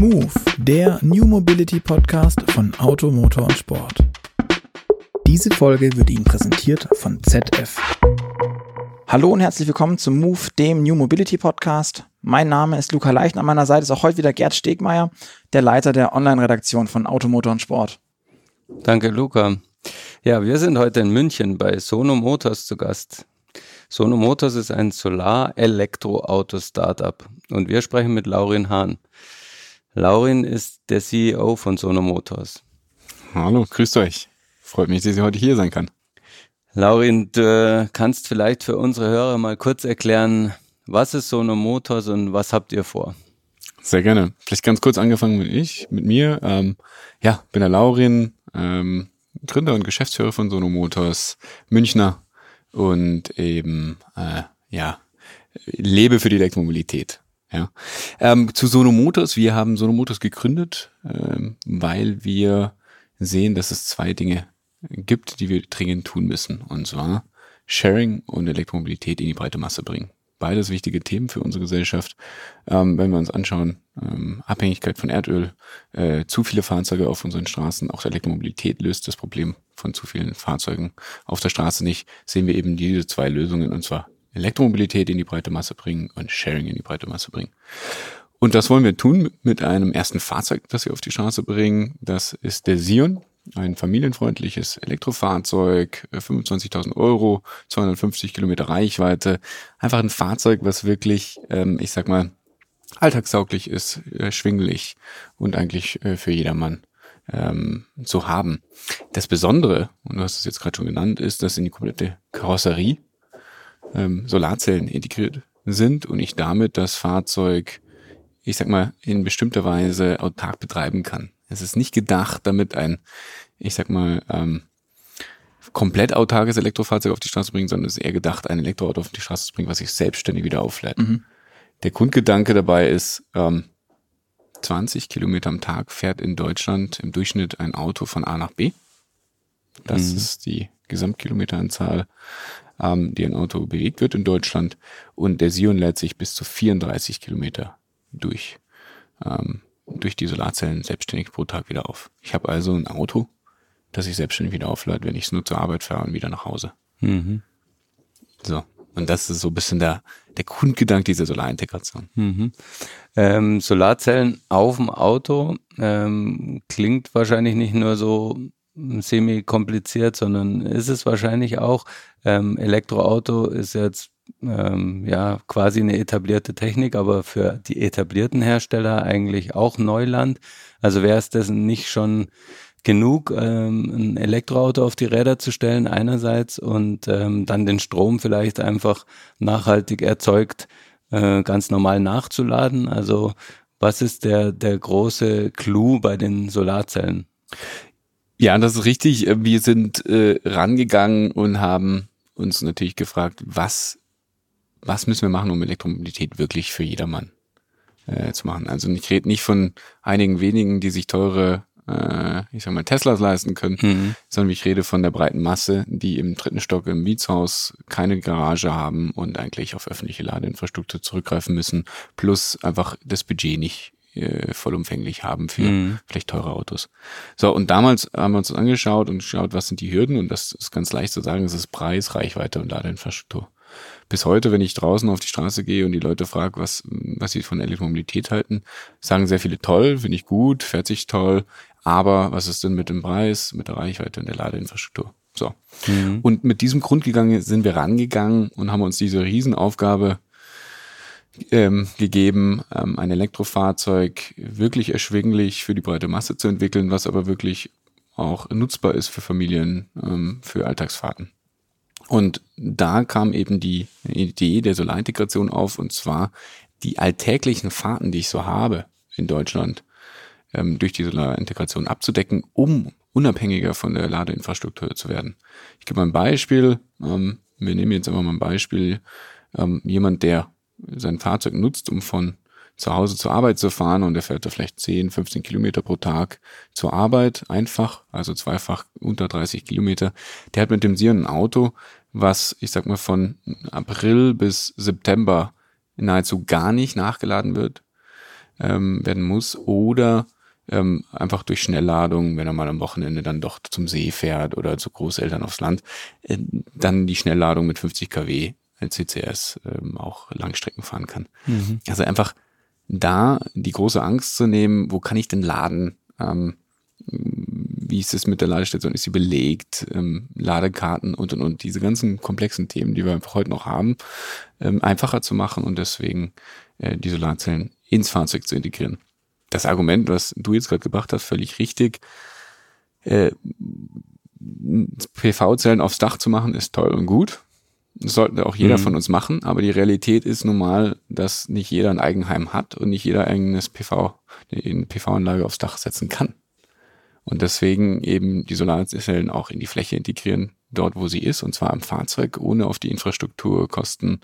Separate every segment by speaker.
Speaker 1: Move, der New Mobility Podcast von Auto, Motor und Sport. Diese Folge wird Ihnen präsentiert von ZF. Hallo und herzlich willkommen zum Move, dem New Mobility Podcast. Mein Name ist Luca Leicht. An meiner Seite ist auch heute wieder Gerd Stegmeier, der Leiter der Online-Redaktion von Auto, Motor und Sport.
Speaker 2: Danke, Luca. Ja, wir sind heute in München bei Sono Motors zu Gast. Sono Motors ist ein Solar-Elektroauto-Startup und wir sprechen mit Laurin Hahn. Laurin ist der CEO von Sono Motors.
Speaker 3: Hallo, grüßt euch. Freut mich, dass ich heute hier sein kann.
Speaker 2: Laurin, du kannst vielleicht für unsere Hörer mal kurz erklären, was ist Sono Motors und was habt ihr vor?
Speaker 3: Sehr gerne. Vielleicht ganz kurz angefangen mit ich, mit mir. Ähm, ja, bin der Laurin, ähm, Gründer und Geschäftsführer von Sono Motors, Münchner und eben äh, ja lebe für die Elektromobilität. Ja. Ähm, zu Sono Motors. Wir haben Sono Motors gegründet, ähm, weil wir sehen, dass es zwei Dinge gibt, die wir dringend tun müssen. Und zwar Sharing und Elektromobilität in die breite Masse bringen. Beides wichtige Themen für unsere Gesellschaft. Ähm, wenn wir uns anschauen, ähm, Abhängigkeit von Erdöl, äh, zu viele Fahrzeuge auf unseren Straßen, auch Elektromobilität löst das Problem von zu vielen Fahrzeugen auf der Straße nicht, sehen wir eben diese zwei Lösungen, und zwar Elektromobilität in die breite Masse bringen und Sharing in die breite Masse bringen. Und das wollen wir tun mit einem ersten Fahrzeug, das wir auf die Straße bringen. Das ist der Sion, ein familienfreundliches Elektrofahrzeug, 25.000 Euro, 250 Kilometer Reichweite. Einfach ein Fahrzeug, was wirklich, ähm, ich sag mal, alltagssauglich ist, erschwinglich und eigentlich äh, für jedermann ähm, zu haben. Das Besondere, und du hast es jetzt gerade schon genannt, ist, dass in die komplette Karosserie ähm, Solarzellen integriert sind und ich damit das Fahrzeug, ich sag mal, in bestimmter Weise autark betreiben kann. Es ist nicht gedacht, damit ein, ich sag mal, ähm, komplett autarkes Elektrofahrzeug auf die Straße zu bringen, sondern es ist eher gedacht, ein Elektroauto auf die Straße zu bringen, was sich selbstständig wieder auflädt. Mhm. Der Grundgedanke dabei ist, ähm, 20 Kilometer am Tag fährt in Deutschland im Durchschnitt ein Auto von A nach B. Das mhm. ist die Gesamtkilometeranzahl ähm, die ein Auto bewegt wird in Deutschland. Und der Sion lädt sich bis zu 34 Kilometer durch, ähm, durch die Solarzellen selbstständig pro Tag wieder auf. Ich habe also ein Auto, das sich selbstständig wieder auflädt, wenn ich es nur zur Arbeit fahre und wieder nach Hause. Mhm. So. Und das ist so ein bisschen der, der Grundgedanke dieser Solarintegration.
Speaker 2: Mhm. Ähm, Solarzellen auf dem Auto ähm, klingt wahrscheinlich nicht nur so semi-kompliziert, sondern ist es wahrscheinlich auch. Ähm, Elektroauto ist jetzt ähm, ja quasi eine etablierte Technik, aber für die etablierten Hersteller eigentlich auch Neuland. Also wäre es dessen nicht schon genug, ähm, ein Elektroauto auf die Räder zu stellen einerseits und ähm, dann den Strom vielleicht einfach nachhaltig erzeugt äh, ganz normal nachzuladen. Also was ist der, der große Clou bei den Solarzellen?
Speaker 3: Ja, das ist richtig. Wir sind äh, rangegangen und haben uns natürlich gefragt, was, was müssen wir machen, um Elektromobilität wirklich für jedermann äh, zu machen. Also ich rede nicht von einigen wenigen, die sich teure, äh, ich sag mal, Teslas leisten können, mhm. sondern ich rede von der breiten Masse, die im dritten Stock im Mietshaus keine Garage haben und eigentlich auf öffentliche Ladeinfrastruktur zurückgreifen müssen, plus einfach das Budget nicht äh, vollumfänglich haben für mhm. vielleicht teure Autos. So, und damals haben wir uns das angeschaut und geschaut, was sind die Hürden und das ist ganz leicht zu sagen, das ist Preis, Reichweite und Ladeinfrastruktur. Bis heute, wenn ich draußen auf die Straße gehe und die Leute fragen, was, was sie von Elektromobilität halten, sagen sehr viele toll, finde ich gut, fährt sich toll, aber was ist denn mit dem Preis, mit der Reichweite und der Ladeinfrastruktur? So. Mhm. Und mit diesem Grundgegangen sind wir rangegangen und haben uns diese Riesenaufgabe ähm, gegeben, ähm, ein Elektrofahrzeug wirklich erschwinglich für die breite Masse zu entwickeln, was aber wirklich auch nutzbar ist für Familien, ähm, für Alltagsfahrten. Und da kam eben die Idee der Solarintegration auf, und zwar die alltäglichen Fahrten, die ich so habe in Deutschland, ähm, durch die Solarintegration abzudecken, um unabhängiger von der Ladeinfrastruktur zu werden. Ich gebe mal ein Beispiel. Ähm, wir nehmen jetzt einfach mal ein Beispiel. Ähm, jemand, der sein Fahrzeug nutzt, um von zu Hause zur Arbeit zu fahren und er fährt da vielleicht 10, 15 Kilometer pro Tag zur Arbeit, einfach, also zweifach unter 30 Kilometer, der hat mit dem Sion ein Auto, was, ich sag mal, von April bis September nahezu gar nicht nachgeladen wird. ähm, werden muss oder ähm, einfach durch Schnellladung, wenn er mal am Wochenende dann doch zum See fährt oder zu Großeltern aufs Land, äh, dann die Schnellladung mit 50 kW CCS ähm, auch Langstrecken fahren kann. Mhm. Also einfach da die große Angst zu nehmen, wo kann ich denn laden? Ähm, wie ist es mit der Ladestation? Ist sie belegt? Ähm, Ladekarten und und und diese ganzen komplexen Themen, die wir einfach heute noch haben, ähm, einfacher zu machen und deswegen äh, die Solarzellen ins Fahrzeug zu integrieren. Das Argument, was du jetzt gerade gebracht hast, völlig richtig. Äh, PV-Zellen aufs Dach zu machen, ist toll und gut. Das sollte auch jeder mhm. von uns machen, aber die Realität ist nun mal, dass nicht jeder ein Eigenheim hat und nicht jeder eigenes PV, eine PV-Anlage aufs Dach setzen kann. Und deswegen eben die Solarzellen auch in die Fläche integrieren, dort wo sie ist, und zwar am Fahrzeug, ohne auf die Infrastruktur, Kosten,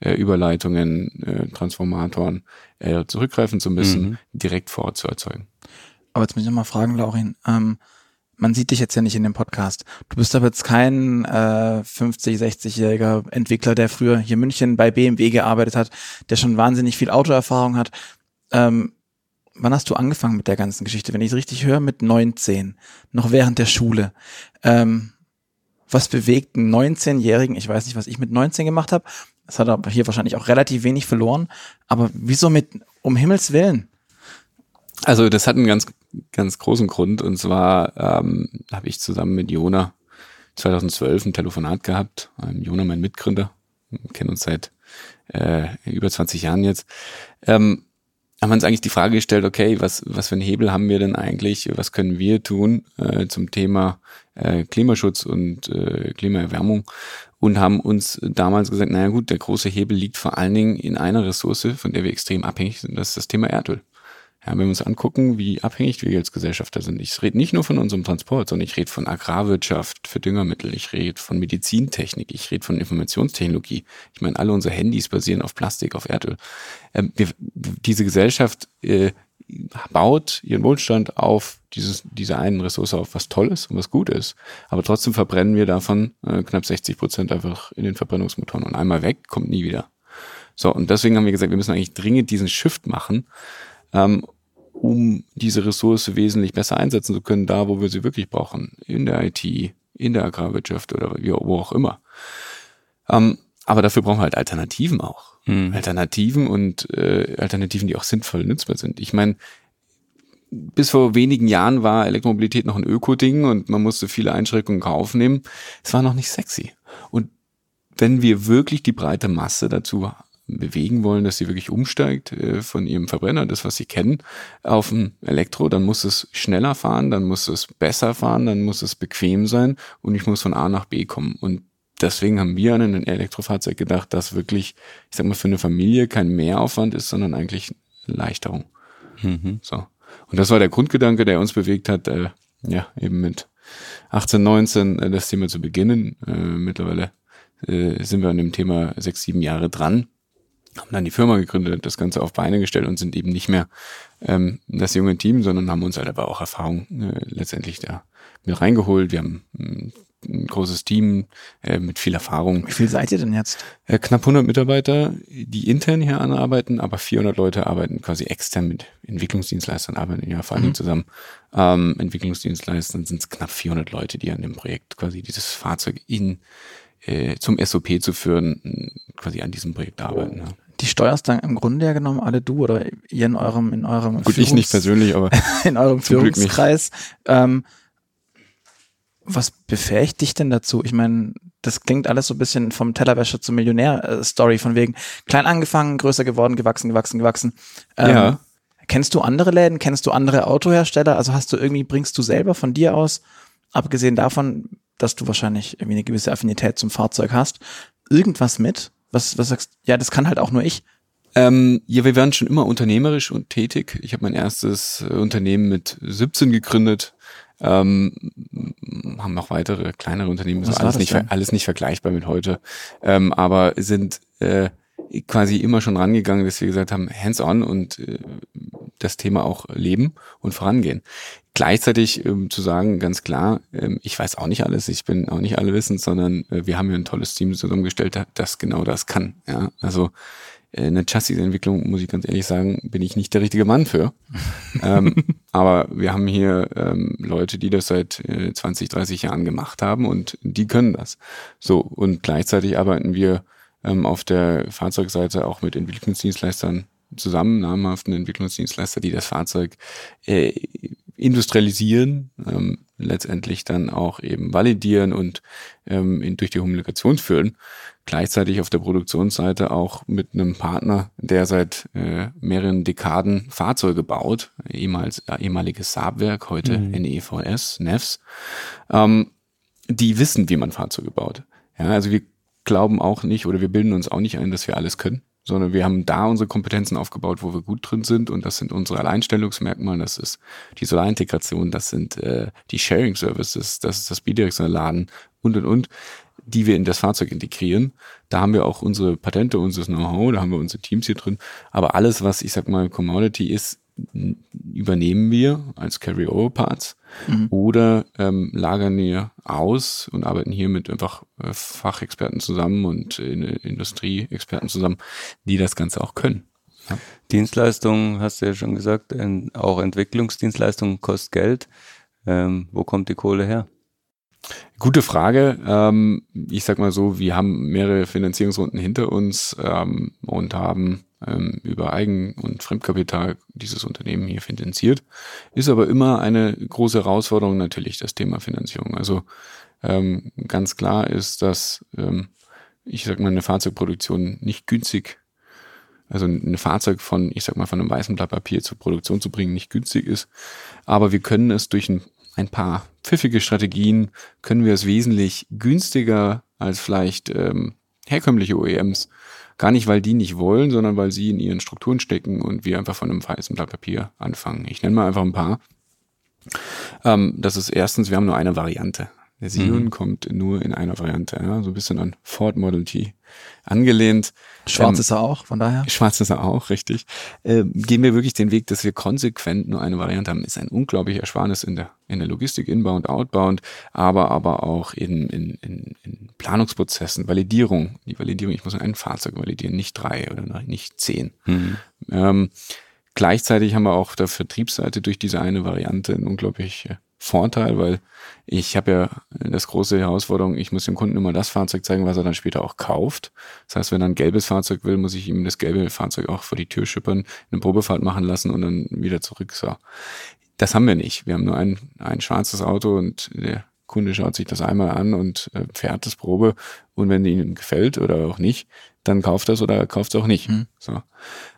Speaker 3: äh, Überleitungen, äh, Transformatoren äh, zurückgreifen zu müssen, mhm. direkt vor Ort zu erzeugen.
Speaker 1: Aber jetzt muss ich nochmal fragen, Laurin, ähm, man sieht dich jetzt ja nicht in dem Podcast. Du bist aber jetzt kein äh, 50, 60-jähriger Entwickler, der früher hier in München bei BMW gearbeitet hat, der schon wahnsinnig viel Autoerfahrung hat. Ähm, wann hast du angefangen mit der ganzen Geschichte? Wenn ich es richtig höre, mit 19, noch während der Schule. Ähm, was bewegt einen 19-Jährigen? Ich weiß nicht, was ich mit 19 gemacht habe. Das hat aber hier wahrscheinlich auch relativ wenig verloren. Aber wieso mit, um Himmels Willen?
Speaker 3: Also das hat einen ganz, ganz großen Grund. Und zwar ähm, habe ich zusammen mit Jona 2012 ein Telefonat gehabt. Ähm, Jona, mein Mitgründer, kennen uns seit äh, über 20 Jahren jetzt. Ähm, haben wir uns eigentlich die Frage gestellt, okay, was, was für einen Hebel haben wir denn eigentlich, was können wir tun äh, zum Thema äh, Klimaschutz und äh, Klimaerwärmung und haben uns damals gesagt, naja gut, der große Hebel liegt vor allen Dingen in einer Ressource, von der wir extrem abhängig sind, das ist das Thema Erdöl. Ja, wenn wir uns angucken, wie abhängig wir als Gesellschafter sind. Ich rede nicht nur von unserem Transport, sondern ich rede von Agrarwirtschaft für Düngermittel, ich rede von Medizintechnik, ich rede von Informationstechnologie. Ich meine, alle unsere Handys basieren auf Plastik, auf Erdöl. Ähm, wir, diese Gesellschaft äh, baut ihren Wohlstand auf dieses, diese einen Ressource auf, was toll ist und was gut ist. Aber trotzdem verbrennen wir davon äh, knapp 60 Prozent einfach in den Verbrennungsmotoren. Und einmal weg, kommt nie wieder. So, und deswegen haben wir gesagt, wir müssen eigentlich dringend diesen Shift machen ähm, um diese Ressource wesentlich besser einsetzen zu können, da wo wir sie wirklich brauchen, in der IT, in der Agrarwirtschaft oder wo auch immer. Ähm, aber dafür brauchen wir halt Alternativen auch. Mhm. Alternativen und äh, Alternativen, die auch sinnvoll nutzbar sind. Ich meine, bis vor wenigen Jahren war Elektromobilität noch ein Öko-Ding und man musste viele Einschränkungen in Kauf nehmen. Es war noch nicht sexy. Und wenn wir wirklich die breite Masse dazu bewegen wollen, dass sie wirklich umsteigt äh, von ihrem Verbrenner, das, was sie kennen, auf ein Elektro, dann muss es schneller fahren, dann muss es besser fahren, dann muss es bequem sein und ich muss von A nach B kommen. Und deswegen haben wir an ein Elektrofahrzeug gedacht, das wirklich, ich sag mal, für eine Familie kein Mehraufwand ist, sondern eigentlich Erleichterung. Mhm. So. Und das war der Grundgedanke, der uns bewegt hat, äh, ja, eben mit 18, 19 äh, das Thema zu beginnen. Äh, mittlerweile äh, sind wir an dem Thema sechs, sieben Jahre dran haben dann die Firma gegründet, das Ganze auf Beine gestellt und sind eben nicht mehr ähm, das junge Team, sondern haben uns halt aber auch Erfahrung äh, letztendlich da mit reingeholt. Wir haben ein, ein großes Team äh, mit viel Erfahrung.
Speaker 1: Wie viel seid ihr denn jetzt?
Speaker 3: Äh, knapp 100 Mitarbeiter, die intern hier anarbeiten, aber 400 Leute arbeiten quasi extern mit Entwicklungsdienstleistern, arbeiten ja vor allem mhm. zusammen. Ähm, Entwicklungsdienstleistern sind es knapp 400 Leute, die an dem Projekt quasi dieses Fahrzeug in äh, zum SOP zu führen, quasi an diesem Projekt arbeiten. Ja
Speaker 1: die steuerst dann im Grunde ja genommen alle du oder ihr in eurem, in eurem
Speaker 3: Gut, Führungs ich nicht persönlich, aber
Speaker 1: in eurem Führungskreis. Ähm, was befähigt dich denn dazu? Ich meine, das klingt alles so ein bisschen vom Tellerwäscher zum Millionär-Story, von wegen klein angefangen, größer geworden, gewachsen, gewachsen, gewachsen. Ähm, ja. Kennst du andere Läden? Kennst du andere Autohersteller? Also hast du irgendwie, bringst du selber von dir aus, abgesehen davon, dass du wahrscheinlich irgendwie eine gewisse Affinität zum Fahrzeug hast, irgendwas mit? Was, was sagst Ja, das kann halt auch nur ich.
Speaker 3: Ähm, ja, wir waren schon immer unternehmerisch und tätig. Ich habe mein erstes äh, Unternehmen mit 17 gegründet. Ähm, haben noch weitere kleinere Unternehmen, ist alles nicht, alles nicht vergleichbar mit heute, ähm, aber sind äh, quasi immer schon rangegangen, dass wir gesagt haben, hands-on und äh, das Thema auch leben und vorangehen. Gleichzeitig ähm, zu sagen, ganz klar, ähm, ich weiß auch nicht alles, ich bin auch nicht allewissend, sondern äh, wir haben ja ein tolles Team zusammengestellt, das genau das kann. Ja? Also äh, eine Chassis-Entwicklung, muss ich ganz ehrlich sagen, bin ich nicht der richtige Mann für. ähm, aber wir haben hier ähm, Leute, die das seit äh, 20, 30 Jahren gemacht haben und die können das. So, und gleichzeitig arbeiten wir ähm, auf der Fahrzeugseite auch mit Entwicklungsdienstleistern zusammen, namhaften Entwicklungsdienstleister, die das Fahrzeug äh, industrialisieren, ähm, letztendlich dann auch eben validieren und ähm, in, durch die Homologation führen. Gleichzeitig auf der Produktionsseite auch mit einem Partner, der seit äh, mehreren Dekaden Fahrzeuge baut, ehemals, äh, ehemaliges Saabwerk, heute mhm. NEVS, NEVS, ähm, die wissen, wie man Fahrzeuge baut. Ja, also wir glauben auch nicht oder wir bilden uns auch nicht ein, dass wir alles können sondern wir haben da unsere Kompetenzen aufgebaut, wo wir gut drin sind und das sind unsere Alleinstellungsmerkmale, das ist die Solarintegration, das sind äh, die Sharing Services, das ist das bidirektionale Laden und und und, die wir in das Fahrzeug integrieren. Da haben wir auch unsere Patente, unser Know-how, da haben wir unsere Teams hier drin, aber alles, was ich sag mal Commodity ist, übernehmen wir als Carry-Over-Parts mhm. oder ähm, lagern wir aus und arbeiten hier mit einfach äh, Fachexperten zusammen und äh, Industrieexperten zusammen, die das Ganze auch können.
Speaker 2: Ja. Dienstleistungen, hast du ja schon gesagt, auch Entwicklungsdienstleistungen kostet Geld. Ähm, wo kommt die Kohle her?
Speaker 3: Gute Frage. Ähm, ich sag mal so, wir haben mehrere Finanzierungsrunden hinter uns ähm, und haben ähm, über Eigen- und Fremdkapital dieses Unternehmen hier finanziert. Ist aber immer eine große Herausforderung natürlich das Thema Finanzierung. Also ähm, ganz klar ist, dass ähm, ich sag mal eine Fahrzeugproduktion nicht günstig also ein Fahrzeug von, ich sag mal, von einem weißen Blatt Papier zur Produktion zu bringen, nicht günstig ist. Aber wir können es durch ein, ein paar pfiffige Strategien, können wir es wesentlich günstiger als vielleicht ähm, herkömmliche OEMs Gar nicht, weil die nicht wollen, sondern weil sie in ihren Strukturen stecken und wir einfach von einem weißen Blatt Papier anfangen. Ich nenne mal einfach ein paar. Ähm, das ist erstens, wir haben nur eine Variante. Der Sion mhm. kommt nur in einer Variante, ja, so ein bisschen an Ford Model T angelehnt.
Speaker 1: Schwarz ähm, ist er auch, von daher.
Speaker 3: Schwarz ist er auch, richtig. Äh, gehen wir wirklich den Weg, dass wir konsequent nur eine Variante haben, ist ein unglaublicher Ersparnis in der, in der Logistik, inbound, outbound, aber, aber auch in, in, in, in Planungsprozessen, Validierung. Die Validierung, ich muss ein Fahrzeug validieren, nicht drei oder nicht zehn. Mhm. Ähm, gleichzeitig haben wir auch auf der Vertriebsseite durch diese eine Variante ein unglaublich Vorteil, weil ich habe ja das große Herausforderung, ich muss dem Kunden immer das Fahrzeug zeigen, was er dann später auch kauft. Das heißt, wenn er ein gelbes Fahrzeug will, muss ich ihm das gelbe Fahrzeug auch vor die Tür schippern, eine Probefahrt machen lassen und dann wieder zurück. So. Das haben wir nicht. Wir haben nur ein, ein schwarzes Auto und der Kunde schaut sich das einmal an und äh, fährt das Probe und wenn ihm gefällt oder auch nicht, dann kauft das oder kauft es auch nicht. Mhm. So.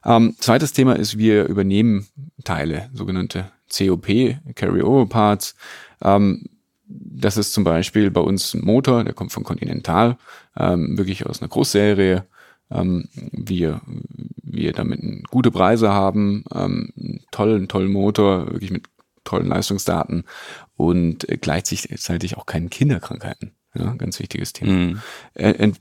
Speaker 3: Ähm, zweites Thema ist, wir übernehmen Teile, sogenannte COP, Carry-Over Parts. Ähm, das ist zum Beispiel bei uns ein Motor, der kommt von Continental, ähm, wirklich aus einer Großserie. Ähm, wir, wir damit gute Preise haben, ähm, einen tollen, tollen Motor, wirklich mit tollen Leistungsdaten und gleichzeitig auch keinen Kinderkrankheiten. Ja, ganz wichtiges Thema. Mhm. Äh,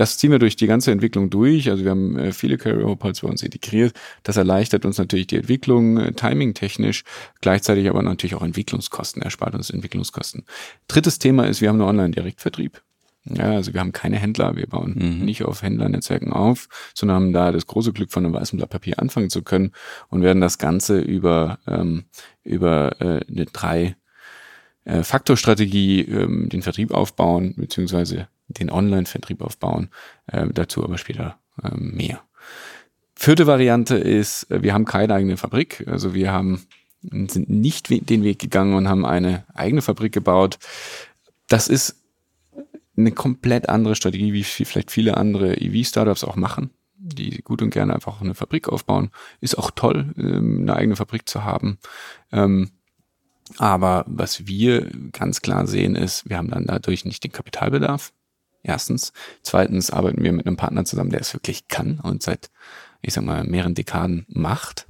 Speaker 3: das ziehen wir durch die ganze Entwicklung durch. Also wir haben äh, viele Carrier-Hopeals bei uns integriert. Das erleichtert uns natürlich die Entwicklung, äh, timing-technisch, gleichzeitig aber natürlich auch Entwicklungskosten, erspart uns Entwicklungskosten. Drittes Thema ist, wir haben einen Online-Direktvertrieb. Ja, also wir haben keine Händler, wir bauen mhm. nicht auf Händlernetzwerken auf, sondern haben da das große Glück, von einem weißen Blatt Papier anfangen zu können und werden das Ganze über, ähm, über äh, eine drei äh, Faktorstrategie ähm, den Vertrieb aufbauen, beziehungsweise den Online-Vertrieb aufbauen. Äh, dazu aber später äh, mehr. Vierte Variante ist, äh, wir haben keine eigene Fabrik. Also wir haben sind nicht den Weg gegangen und haben eine eigene Fabrik gebaut. Das ist eine komplett andere Strategie, wie vielleicht viele andere EV-Startups auch machen, die gut und gerne einfach eine Fabrik aufbauen. Ist auch toll, ähm, eine eigene Fabrik zu haben. Ähm, aber was wir ganz klar sehen ist, wir haben dann dadurch nicht den Kapitalbedarf. Erstens. Zweitens arbeiten wir mit einem Partner zusammen, der es wirklich kann und seit, ich sag mal, mehreren Dekaden macht.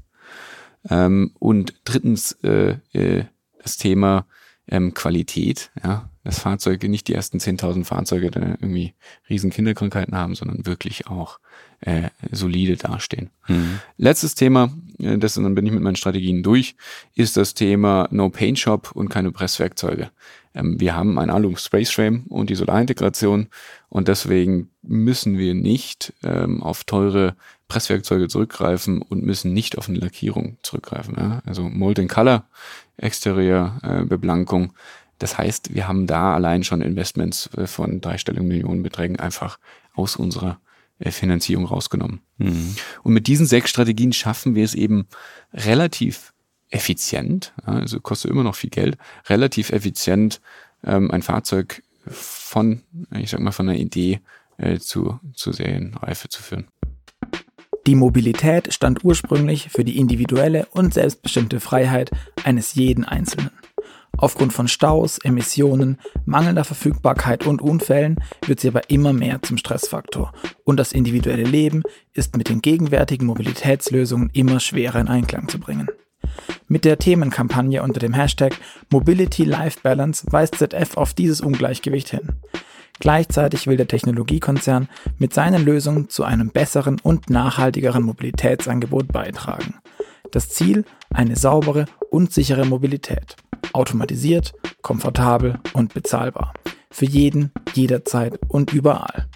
Speaker 3: Ähm, und drittens äh, äh, das Thema ähm, Qualität. Ja, das Fahrzeug, nicht die ersten 10.000 Fahrzeuge, die irgendwie riesen Kinderkrankheiten haben, sondern wirklich auch äh, solide dastehen. Mhm. Letztes Thema, äh, das dann bin ich mit meinen Strategien durch, ist das Thema No Paint Shop und keine Presswerkzeuge. Ähm, wir haben ein Alu Space Frame und die Solarintegration und deswegen müssen wir nicht ähm, auf teure Presswerkzeuge zurückgreifen und müssen nicht auf eine Lackierung zurückgreifen. Ja? Also Mold and Color, Exterior, äh, Beblankung. Das heißt, wir haben da allein schon Investments äh, von dreistelligen Millionenbeträgen einfach aus unserer äh, Finanzierung rausgenommen. Mhm. Und mit diesen sechs Strategien schaffen wir es eben relativ effizient, also kostet immer noch viel Geld, relativ effizient ähm, ein Fahrzeug von, ich sag mal, von einer Idee äh, zu, zu Serienreife zu führen.
Speaker 1: Die Mobilität stand ursprünglich für die individuelle und selbstbestimmte Freiheit eines jeden Einzelnen. Aufgrund von Staus, Emissionen, mangelnder Verfügbarkeit und Unfällen wird sie aber immer mehr zum Stressfaktor und das individuelle Leben ist mit den gegenwärtigen Mobilitätslösungen immer schwerer in Einklang zu bringen. Mit der Themenkampagne unter dem Hashtag Mobility Life Balance weist ZF auf dieses Ungleichgewicht hin. Gleichzeitig will der Technologiekonzern mit seinen Lösungen zu einem besseren und nachhaltigeren Mobilitätsangebot beitragen. Das Ziel eine saubere und sichere Mobilität. Automatisiert, komfortabel und bezahlbar. Für jeden, jederzeit und überall.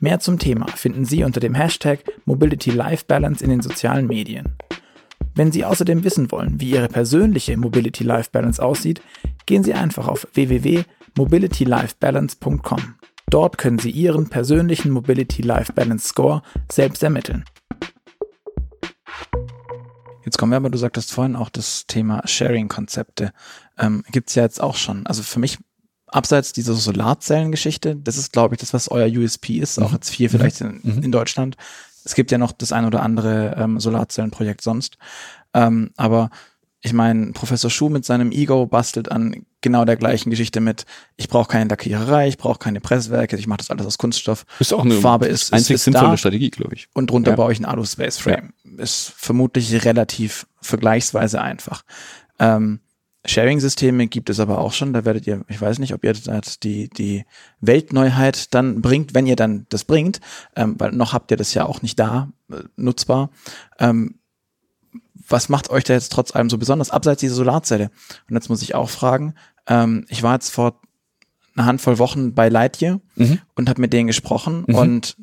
Speaker 1: Mehr zum Thema finden Sie unter dem Hashtag Mobility Life Balance in den sozialen Medien. Wenn Sie außerdem wissen wollen, wie Ihre persönliche Mobility Life Balance aussieht, gehen Sie einfach auf www.mobilitylifebalance.com. Dort können Sie Ihren persönlichen Mobility Life Balance Score selbst ermitteln. Jetzt kommen wir aber, du sagtest vorhin auch das Thema Sharing-Konzepte. Ähm, Gibt es ja jetzt auch schon. Also für mich, abseits dieser Solarzellen-Geschichte, das ist, glaube ich, das, was euer USP ist, auch mhm. jetzt hier vielleicht in, mhm. in Deutschland, es gibt ja noch das ein oder andere ähm, Solarzellenprojekt sonst. Ähm, aber ich meine, Professor Schuh mit seinem Ego bastelt an genau der gleichen Geschichte mit, ich brauche keine Lackiererei, ich brauche keine Presswerke, ich mache das alles aus Kunststoff.
Speaker 3: Ist auch eine
Speaker 1: Farbe ist,
Speaker 3: einzig
Speaker 1: ist,
Speaker 3: sinnvolle da, Strategie, glaube ich.
Speaker 1: Und drunter ja. baue ich ein Alu-Space Frame. Ja. Ist vermutlich relativ vergleichsweise einfach. Ähm, Sharing-Systeme gibt es aber auch schon. Da werdet ihr, ich weiß nicht, ob ihr das die, die Weltneuheit dann bringt, wenn ihr dann das bringt, ähm, weil noch habt ihr das ja auch nicht da äh, nutzbar. Ähm, was macht euch da jetzt trotz allem so besonders, abseits dieser Solarzelle? Und jetzt muss ich auch fragen, ähm, ich war jetzt vor einer Handvoll Wochen bei Lightyear mhm. und habe mit denen gesprochen mhm. und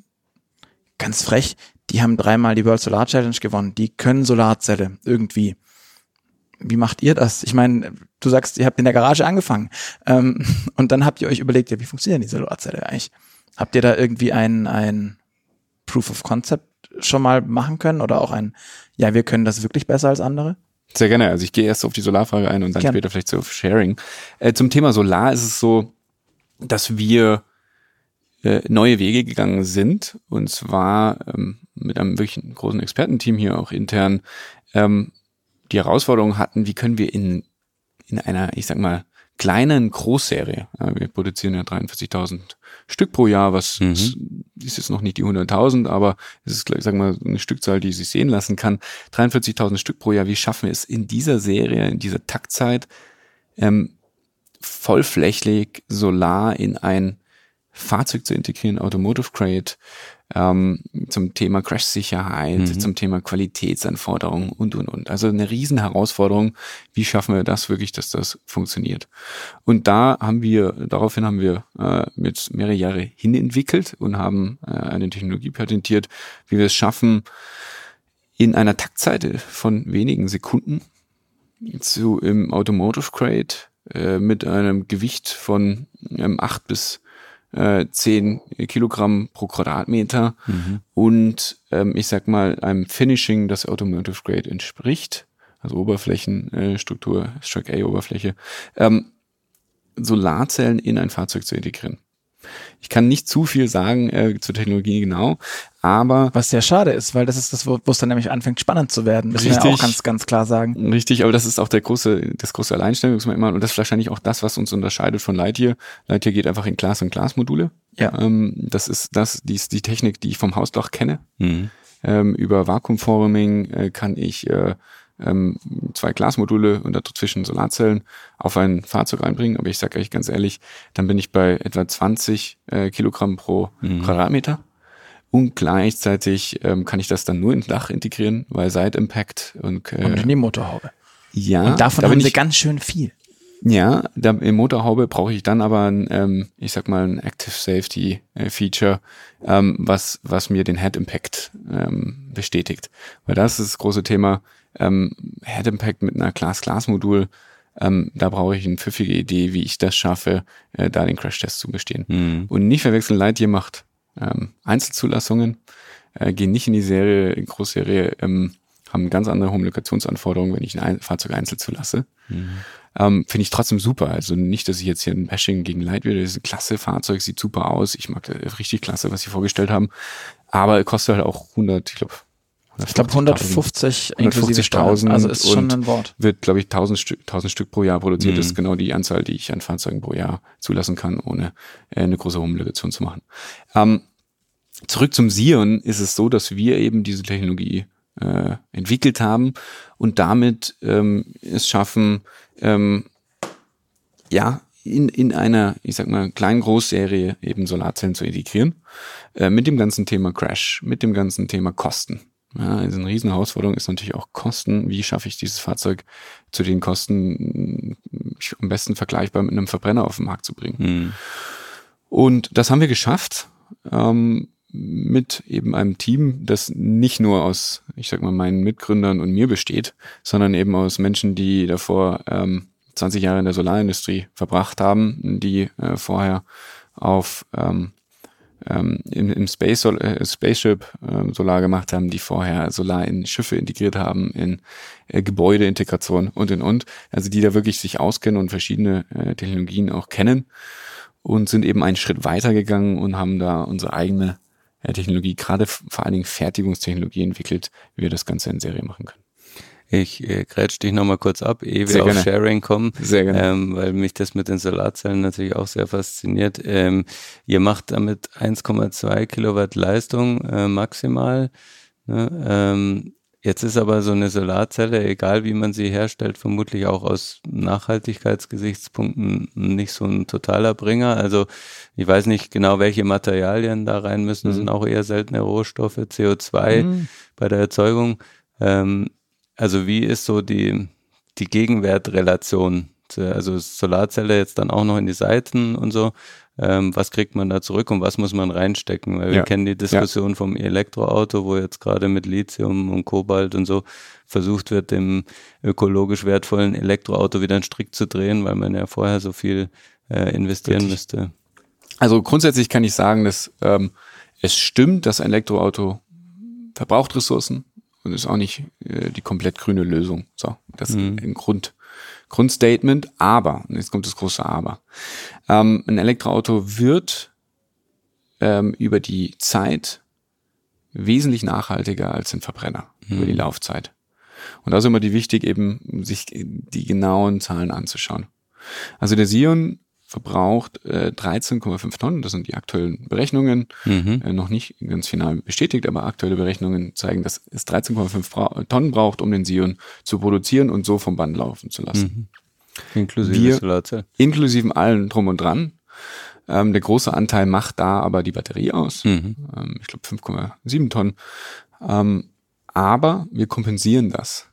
Speaker 1: ganz frech, die haben dreimal die World Solar Challenge gewonnen. Die können Solarzelle irgendwie wie macht ihr das? Ich meine, du sagst, ihr habt in der Garage angefangen ähm, und dann habt ihr euch überlegt, ja, wie funktioniert diese Solarzelle eigentlich? Habt ihr da irgendwie ein, ein Proof of Concept schon mal machen können oder auch ein, ja, wir können das wirklich besser als andere?
Speaker 3: Sehr gerne. Also ich gehe erst auf die Solarfrage ein und dann gerne. später vielleicht so auf Sharing. Äh, zum Thema Solar ist es so, dass wir äh, neue Wege gegangen sind und zwar ähm, mit einem wirklich großen Expertenteam hier auch intern ähm, die Herausforderung hatten, wie können wir in, in einer, ich sag mal, kleinen Großserie, ja, wir produzieren ja 43.000 Stück pro Jahr, was mhm. ist, jetzt noch nicht die 100.000, aber es ist, ich sag mal, eine Stückzahl, die sich sehen lassen kann. 43.000 Stück pro Jahr, wie schaffen wir es in dieser Serie, in dieser Taktzeit, ähm, vollflächig Solar in ein Fahrzeug zu integrieren, Automotive Crate, ähm, zum Thema Crash-Sicherheit, mhm. zum Thema Qualitätsanforderungen und, und, und. Also eine riesen Herausforderung. Wie schaffen wir das wirklich, dass das funktioniert? Und da haben wir, daraufhin haben wir äh, mit mehrere Jahre hin entwickelt und haben äh, eine Technologie patentiert, wie wir es schaffen, in einer Taktseite von wenigen Sekunden zu im Automotive Crate äh, mit einem Gewicht von ähm, acht bis äh, 10 Kilogramm pro Quadratmeter mhm. und ähm, ich sag mal einem Finishing, das Automotive Grade entspricht, also Oberflächenstruktur, äh, Struck A-Oberfläche, ähm, Solarzellen in ein Fahrzeug zu integrieren. Ich kann nicht zu viel sagen äh, zur Technologie genau, aber.
Speaker 1: Was sehr schade ist, weil das ist das, wo es dann nämlich anfängt, spannend zu werden. Das
Speaker 3: richtig,
Speaker 1: wir ja auch ganz, ganz klar sagen.
Speaker 3: Richtig, aber das ist auch der große, das große Alleinstellungsmerkmal und das ist wahrscheinlich auch das, was uns unterscheidet von Lightyear. Lightyear geht einfach in Glas- und Glasmodule. Ja. Ähm, das ist das, die ist die Technik, die ich vom Hausdach kenne. Mhm. Ähm, über Vakuumforming äh, kann ich äh, ähm, zwei Glasmodule und dazwischen Solarzellen auf ein Fahrzeug einbringen. Aber ich sage euch ganz ehrlich, dann bin ich bei etwa 20 äh, Kilogramm pro mhm. Quadratmeter. Und gleichzeitig ähm, kann ich das dann nur ins Dach integrieren, weil Side Impact und,
Speaker 1: äh, und in die Motorhaube.
Speaker 3: Ja.
Speaker 1: Und davon haben sie ganz schön viel.
Speaker 3: Ja, da, im Motorhaube brauche ich dann aber ein, ähm, ich sag mal, ein Active Safety äh, Feature, ähm, was, was mir den Head Impact ähm, bestätigt. Weil das ist das große Thema. Ähm, Head Impact mit einer Glas-Glas-Modul, ähm, da brauche ich eine pfiffige Idee, wie ich das schaffe, äh, da den Crash-Test zu bestehen.
Speaker 2: Mhm.
Speaker 3: Und nicht verwechseln, Lightyear macht ähm, Einzelzulassungen, äh, gehen nicht in die Serie, in Großserie, ähm, haben ganz andere Homologationsanforderungen, wenn ich ein Fahrzeug einzeln zulasse.
Speaker 2: Mhm.
Speaker 3: Ähm, Finde ich trotzdem super. Also nicht, dass ich jetzt hier ein Bashing gegen Lightyear, das ist ein klasse Fahrzeug, sieht super aus. Ich mag das richtig klasse, was sie vorgestellt haben. Aber kostet halt auch 100, ich glaube,
Speaker 1: ich glaube 150 inklusive
Speaker 3: 150.000
Speaker 1: Also ist schon ein Wort.
Speaker 3: wird, glaube ich, 1000 Stück, 1000 Stück pro Jahr produziert.
Speaker 2: Mhm.
Speaker 3: Das ist genau die Anzahl, die ich an Fahrzeugen pro Jahr zulassen kann, ohne äh, eine große Homologation zu machen. Ähm, zurück zum Sion ist es so, dass wir eben diese Technologie äh, entwickelt haben und damit ähm, es schaffen, ähm, ja, in, in einer, ich sag mal, kleinen Großserie eben Solarzellen zu integrieren, äh, mit dem ganzen Thema Crash, mit dem ganzen Thema Kosten. Ja, also eine riesen Herausforderung ist natürlich auch Kosten. Wie schaffe ich dieses Fahrzeug zu den Kosten am besten vergleichbar mit einem Verbrenner auf den Markt zu bringen?
Speaker 2: Mhm.
Speaker 3: Und das haben wir geschafft ähm, mit eben einem Team, das nicht nur aus, ich sag mal, meinen Mitgründern und mir besteht, sondern eben aus Menschen, die davor ähm, 20 Jahre in der Solarindustrie verbracht haben, die äh, vorher auf ähm, ähm, im, im Space Sol äh, Spaceship äh, Solar gemacht haben, die vorher Solar in Schiffe integriert haben, in äh, Gebäudeintegration und und und. Also die da wirklich sich auskennen und verschiedene äh, Technologien auch kennen und sind eben einen Schritt weiter gegangen und haben da unsere eigene äh, Technologie, gerade vor allen Dingen Fertigungstechnologie entwickelt, wie wir das Ganze in Serie machen können.
Speaker 2: Ich äh, grätsch dich nochmal kurz ab, ehe
Speaker 3: Sehr
Speaker 2: wir auf
Speaker 3: gerne.
Speaker 2: Sharing kommen,
Speaker 3: Sehr gerne.
Speaker 2: ähm, weil mich das mit den Solarzellen natürlich auch sehr fasziniert. Ähm, ihr macht damit 1,2 Kilowatt Leistung äh, maximal. Ne? Ähm, jetzt ist aber so eine Solarzelle, egal wie man sie herstellt, vermutlich auch aus Nachhaltigkeitsgesichtspunkten nicht so ein totaler Bringer. Also ich weiß nicht genau, welche Materialien da rein müssen. Das
Speaker 3: Mhm.
Speaker 2: sind auch eher seltene Rohstoffe, CO2
Speaker 3: Mhm.
Speaker 2: bei der Erzeugung. Ähm, also wie ist so die, die Gegenwertrelation? Also Solarzelle jetzt dann auch noch in die Seiten und so. Ähm, was kriegt man da zurück und was muss man reinstecken? Weil wir
Speaker 3: Ja.
Speaker 2: kennen die Diskussion vom Elektroauto, wo jetzt gerade mit Lithium und Kobalt und so versucht wird, dem ökologisch wertvollen Elektroauto wieder einen Strick zu drehen, weil man ja vorher so viel äh, investieren
Speaker 3: Richtig.
Speaker 2: müsste.
Speaker 3: Also grundsätzlich kann ich sagen, dass ähm, es stimmt, dass ein Elektroauto verbraucht Ressourcen und ist auch nicht äh, die komplett grüne Lösung. So, das ist
Speaker 2: Mhm.
Speaker 3: ein Grund, Grundstatement. Aber, und jetzt kommt das große Aber. Ähm, ein Elektroauto wird ähm, über die Zeit wesentlich nachhaltiger als ein Verbrenner über die Laufzeit. Und da ist immer die wichtig, eben sich die genauen Zahlen anzuschauen. Also der Sion verbraucht äh, 13,5 Tonnen, das sind die aktuellen Berechnungen,
Speaker 2: Mhm.
Speaker 3: äh, noch nicht ganz final bestätigt, aber aktuelle Berechnungen zeigen, dass es 13,5 Bra Tonnen braucht, um den Sion zu produzieren und so vom Band laufen zu lassen.
Speaker 2: Inklusive
Speaker 3: Wir-
Speaker 2: Solarzelle.
Speaker 3: Inklusive allen drum und dran. Ähm, der große Anteil macht da aber die Batterie aus.
Speaker 2: Mhm.
Speaker 3: Ähm, ich glaube 5,7 Tonnen. Ähm, aber wir kompensieren das.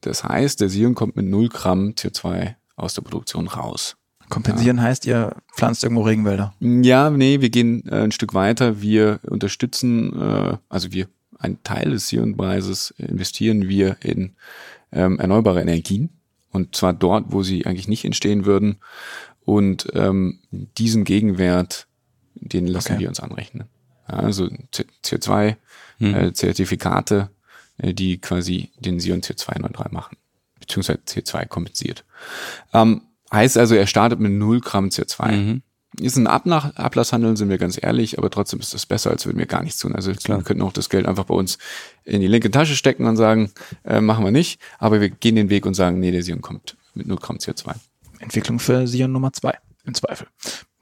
Speaker 3: Das heißt, der Sion kommt mit 0 Gramm CO2 aus der Produktion raus.
Speaker 1: Kompensieren heißt, ihr pflanzt irgendwo Regenwälder.
Speaker 3: Ja, nee, wir gehen äh, ein Stück weiter. Wir unterstützen, äh, also wir, einen Teil des Sion-Preises investieren wir in ähm, erneuerbare Energien. Und zwar dort, wo sie eigentlich nicht entstehen würden. Und ähm, diesen Gegenwert, den lassen
Speaker 1: Okay.
Speaker 3: wir uns anrechnen. Ja, also CO2,
Speaker 2: Mhm.
Speaker 3: äh, Zertifikate, äh, die quasi den Sion CO2-neutral machen, beziehungsweise CO2 kompensiert. Ähm, heißt also, er startet mit 0 Gramm CO2.
Speaker 2: Mhm.
Speaker 3: Ist ein Abnach Ablasshandel, sind wir ganz ehrlich, aber trotzdem ist das besser, als würden wir gar nichts tun. Also wir könnten auch das Geld einfach bei uns in die linke Tasche stecken und sagen, äh, machen wir nicht, aber wir gehen den Weg und sagen, nee, der Sion kommt mit 0 Gramm CO2.
Speaker 1: Entwicklung für Sion Nummer zwei, im Zweifel.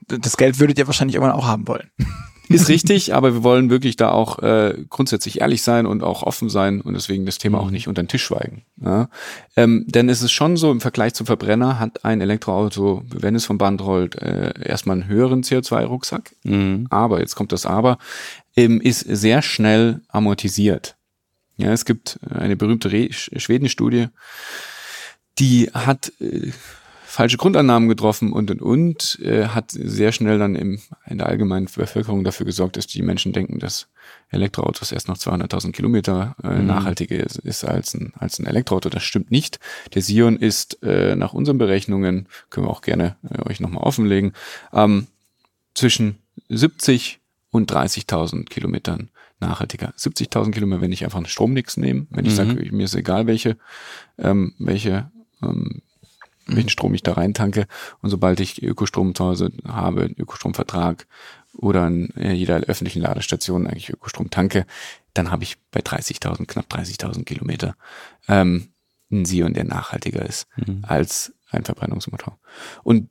Speaker 1: Das Geld würdet ihr wahrscheinlich irgendwann auch haben wollen.
Speaker 3: Ist richtig, aber wir wollen wirklich da auch äh, grundsätzlich ehrlich sein und auch offen sein und deswegen das Thema auch nicht unter den Tisch schweigen. Ja? Ähm, denn es ist schon so, im Vergleich zum Verbrenner hat ein Elektroauto, wenn es vom Band rollt, äh, erstmal einen höheren CO2-Rucksack.
Speaker 2: Mhm.
Speaker 3: Aber, jetzt kommt das Aber, ähm, ist sehr schnell amortisiert. Ja, es gibt eine berühmte Re Schweden-Studie, die hat äh, falsche Grundannahmen getroffen und und und, äh, hat sehr schnell dann im, in der allgemeinen Bevölkerung dafür gesorgt, dass die Menschen denken, dass Elektroautos erst noch 200.000 Kilometer äh, mhm. nachhaltiger ist, ist, als, ein, als ein Elektroauto. Das stimmt nicht. Der Sion ist äh, nach unseren Berechnungen, können wir auch gerne äh, euch nochmal offenlegen, ähm, zwischen 70 und 30.000 Kilometern nachhaltiger. 70.000 Kilometer, wenn ich einfach einen Stromnix nehme, wenn ich mhm. sage, mir ist egal, welche, ähm, welche ähm, welchen Strom ich da reintanke. Und sobald ich Ökostrom zu Hause habe, Ökostromvertrag oder an äh, jeder öffentlichen Ladestation eigentlich Ökostrom tanke, dann habe ich bei 30.000, knapp 30.000 Kilometer ähm, einen Sion, der nachhaltiger ist mhm. als ein Verbrennungsmotor. Und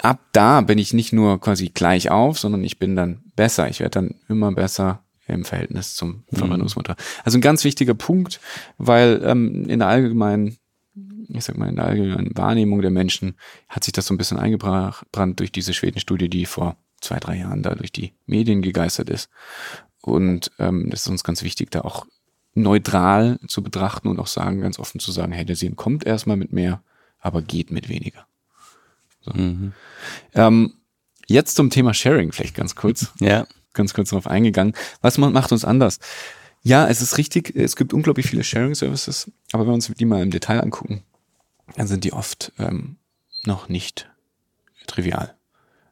Speaker 3: ab da bin ich nicht nur quasi gleich auf, sondern ich bin dann besser. Ich werde dann immer besser im Verhältnis zum mhm. Verbrennungsmotor. Mhm. Also ein ganz wichtiger Punkt, weil ähm, in der allgemeinen ich sag mal, in der allgemeinen Wahrnehmung der Menschen hat sich das so ein bisschen eingebrannt durch diese Schwedenstudie, die vor zwei, drei Jahren da durch die Medien gegeistert ist. Und ähm, das ist uns ganz wichtig, da auch neutral zu betrachten und auch sagen, ganz offen zu sagen, hey, der Sehen kommt erstmal mit mehr, aber geht mit weniger. So. Mhm. Ähm, jetzt zum Thema Sharing, vielleicht ganz kurz.
Speaker 2: Ja.
Speaker 3: Ganz kurz darauf eingegangen. Was macht uns anders? Ja, es ist richtig, es gibt unglaublich viele Sharing-Services, aber wenn wir uns die mal im Detail angucken, dann sind die oft ähm, noch nicht trivial.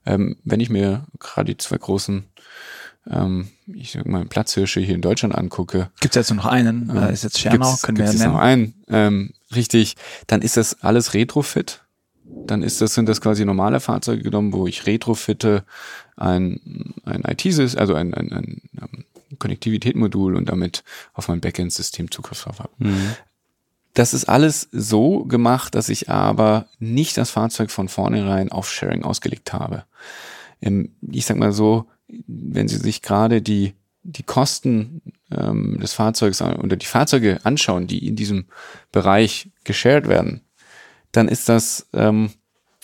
Speaker 3: Ähm, wenn ich mir gerade die zwei großen, ähm, ich sag mal, Platzhirsche hier in Deutschland angucke.
Speaker 1: Gibt es jetzt nur noch einen? Ähm, ist jetzt Schernau,
Speaker 3: können wir ja nennen. noch einen? Ähm, richtig, dann ist das alles Retrofit. Dann ist das, sind das quasi normale Fahrzeuge genommen, wo ich retrofitte ein, ein IT-System, also ein, ein, ein, ein Konnektivitätsmodul und damit auf mein Backend-System Zugriff habe. Mhm. Das ist alles so gemacht, dass ich aber nicht das Fahrzeug von vornherein auf Sharing ausgelegt habe. Ich sag mal so, wenn Sie sich gerade die, die Kosten ähm, des Fahrzeugs oder die Fahrzeuge anschauen, die in diesem Bereich geshared werden, dann ist das ähm,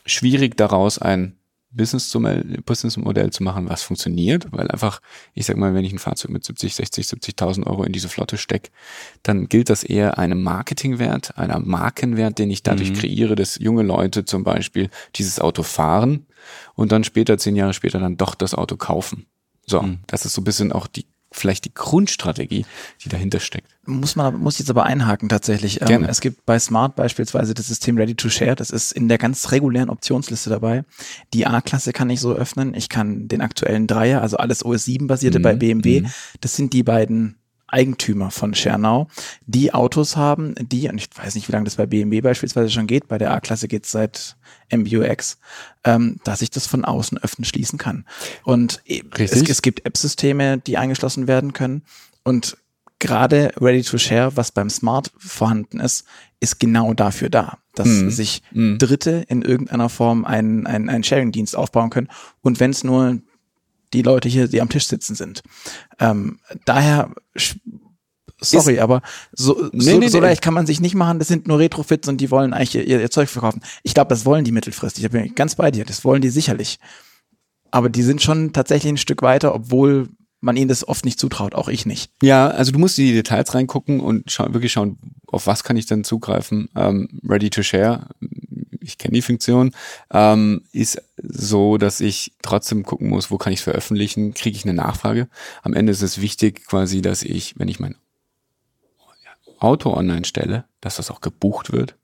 Speaker 3: schwierig daraus ein Business zum Business zu machen, was funktioniert, weil einfach, ich sag mal, wenn ich ein Fahrzeug mit 70, 60, 70.000 Euro in diese Flotte stecke, dann gilt das eher einem Marketingwert, einer Markenwert, den ich dadurch mhm. kreiere, dass junge Leute zum Beispiel dieses Auto fahren und dann später, zehn Jahre später, dann doch das Auto kaufen. So, mhm. das ist so ein bisschen auch die vielleicht die Grundstrategie, die dahinter steckt.
Speaker 1: Muss man, muss jetzt aber einhaken tatsächlich. Ähm, Gerne. es gibt bei Smart beispielsweise das System Ready to Share. Das ist in der ganz regulären Optionsliste dabei. Die A-Klasse kann ich so öffnen. Ich kann den aktuellen Dreier, also alles OS 7 basierte mhm. bei BMW. Mhm. Das sind die beiden Eigentümer von Schernau, die Autos haben, die, und ich weiß nicht, wie lange das bei BMW beispielsweise schon geht, bei der A-Klasse geht es seit MBUX, ähm, dass ich das von außen öffnen schließen kann. Und es, es gibt App-Systeme, die eingeschlossen werden können. Und gerade Ready to Share, was beim Smart vorhanden ist, ist genau dafür da, dass mm. sich mm. Dritte in irgendeiner Form einen, einen, einen Sharing-Dienst aufbauen können. Und wenn es nur die Leute hier, die am Tisch sitzen sind. Ähm, daher sorry, ist, aber so, nee, so, nee, so leicht kann man sich nicht machen. Das sind nur Retrofits und die wollen eigentlich ihr, ihr Zeug verkaufen. Ich glaube, das wollen die mittelfristig. Ich bin ganz bei dir. Das wollen die sicherlich. Aber die sind schon tatsächlich ein Stück weiter, obwohl man ihnen das oft nicht zutraut, auch ich nicht.
Speaker 3: Ja, also du musst in die Details reingucken und scha wirklich schauen, auf was kann ich denn zugreifen. Ähm, ready to share, ich kenne die Funktion, ähm, ist so, dass ich trotzdem gucken muss, wo kann ich es veröffentlichen, kriege ich eine Nachfrage. Am Ende ist es wichtig quasi, dass ich, wenn ich mein Auto online stelle, dass das auch gebucht wird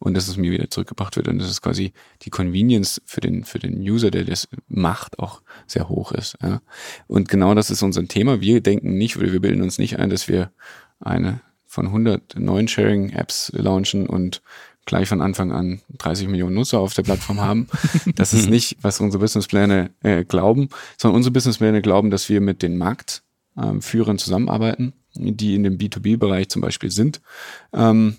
Speaker 3: und dass es mir wieder zurückgebracht wird und dass es quasi die Convenience für den, für den User, der das macht, auch sehr hoch ist. Ja. Und genau das ist unser Thema. Wir denken nicht oder wir bilden uns nicht ein, dass wir eine von 100 neuen Sharing-Apps launchen und gleich von Anfang an 30 Millionen Nutzer auf der Plattform haben. Das ist nicht, was unsere Businesspläne äh, glauben, sondern unsere Businesspläne glauben, dass wir mit den Marktführern ähm, zusammenarbeiten, die in dem B2B-Bereich zum Beispiel sind. Ähm,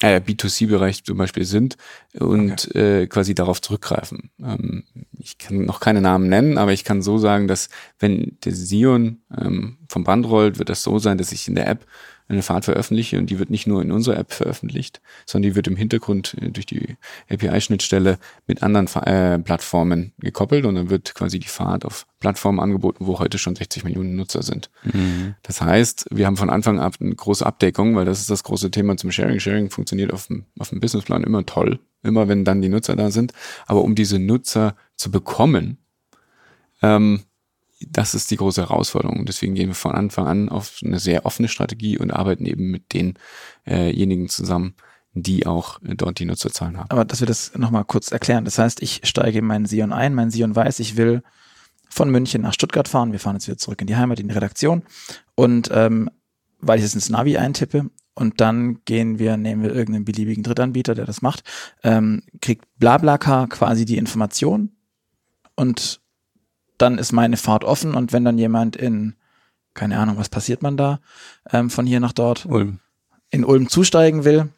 Speaker 3: äh, B2C-Bereich zum Beispiel sind und okay. äh, quasi darauf zurückgreifen. Ähm, ich kann noch keine Namen nennen, aber ich kann so sagen, dass wenn der Sion ähm, vom Band rollt, wird das so sein, dass ich in der App eine Fahrt veröffentliche und die wird nicht nur in unserer App veröffentlicht, sondern die wird im Hintergrund äh, durch die API-Schnittstelle mit anderen äh, Plattformen gekoppelt und dann wird quasi die Fahrt auf Plattformen angeboten, wo heute schon 60 Millionen Nutzer sind. Mhm. Das heißt, wir haben von Anfang an eine große Abdeckung, weil das ist das große Thema zum Sharing. Sharing funktioniert auf dem, auf dem Businessplan immer toll. immer wenn dann die Nutzer da sind. Aber um diese Nutzer zu bekommen, ähm, das ist die große Herausforderung. Deswegen gehen wir von Anfang an auf eine sehr offene Strategie und arbeiten eben mit denjenigen äh zusammen, die auch äh, dort die Nutzerzahlen haben.
Speaker 1: Aber dass wir das nochmal kurz erklären. Das heißt, ich steige in meinen Sion ein, mein Sion weiß, ich will von München nach Stuttgart fahren. Wir fahren jetzt wieder zurück in die Heimat, in die Redaktion. Und ähm, weil ich es ins Navi eintippe und dann gehen wir, nehmen wir irgendeinen beliebigen Drittanbieter, der das macht, ähm, kriegt BlaBlaCar quasi die Information und dann ist meine Fahrt offen und wenn dann jemand in, keine Ahnung, was passiert man da, ähm, von hier nach dort,
Speaker 2: Ulm.
Speaker 1: in Ulm zusteigen will,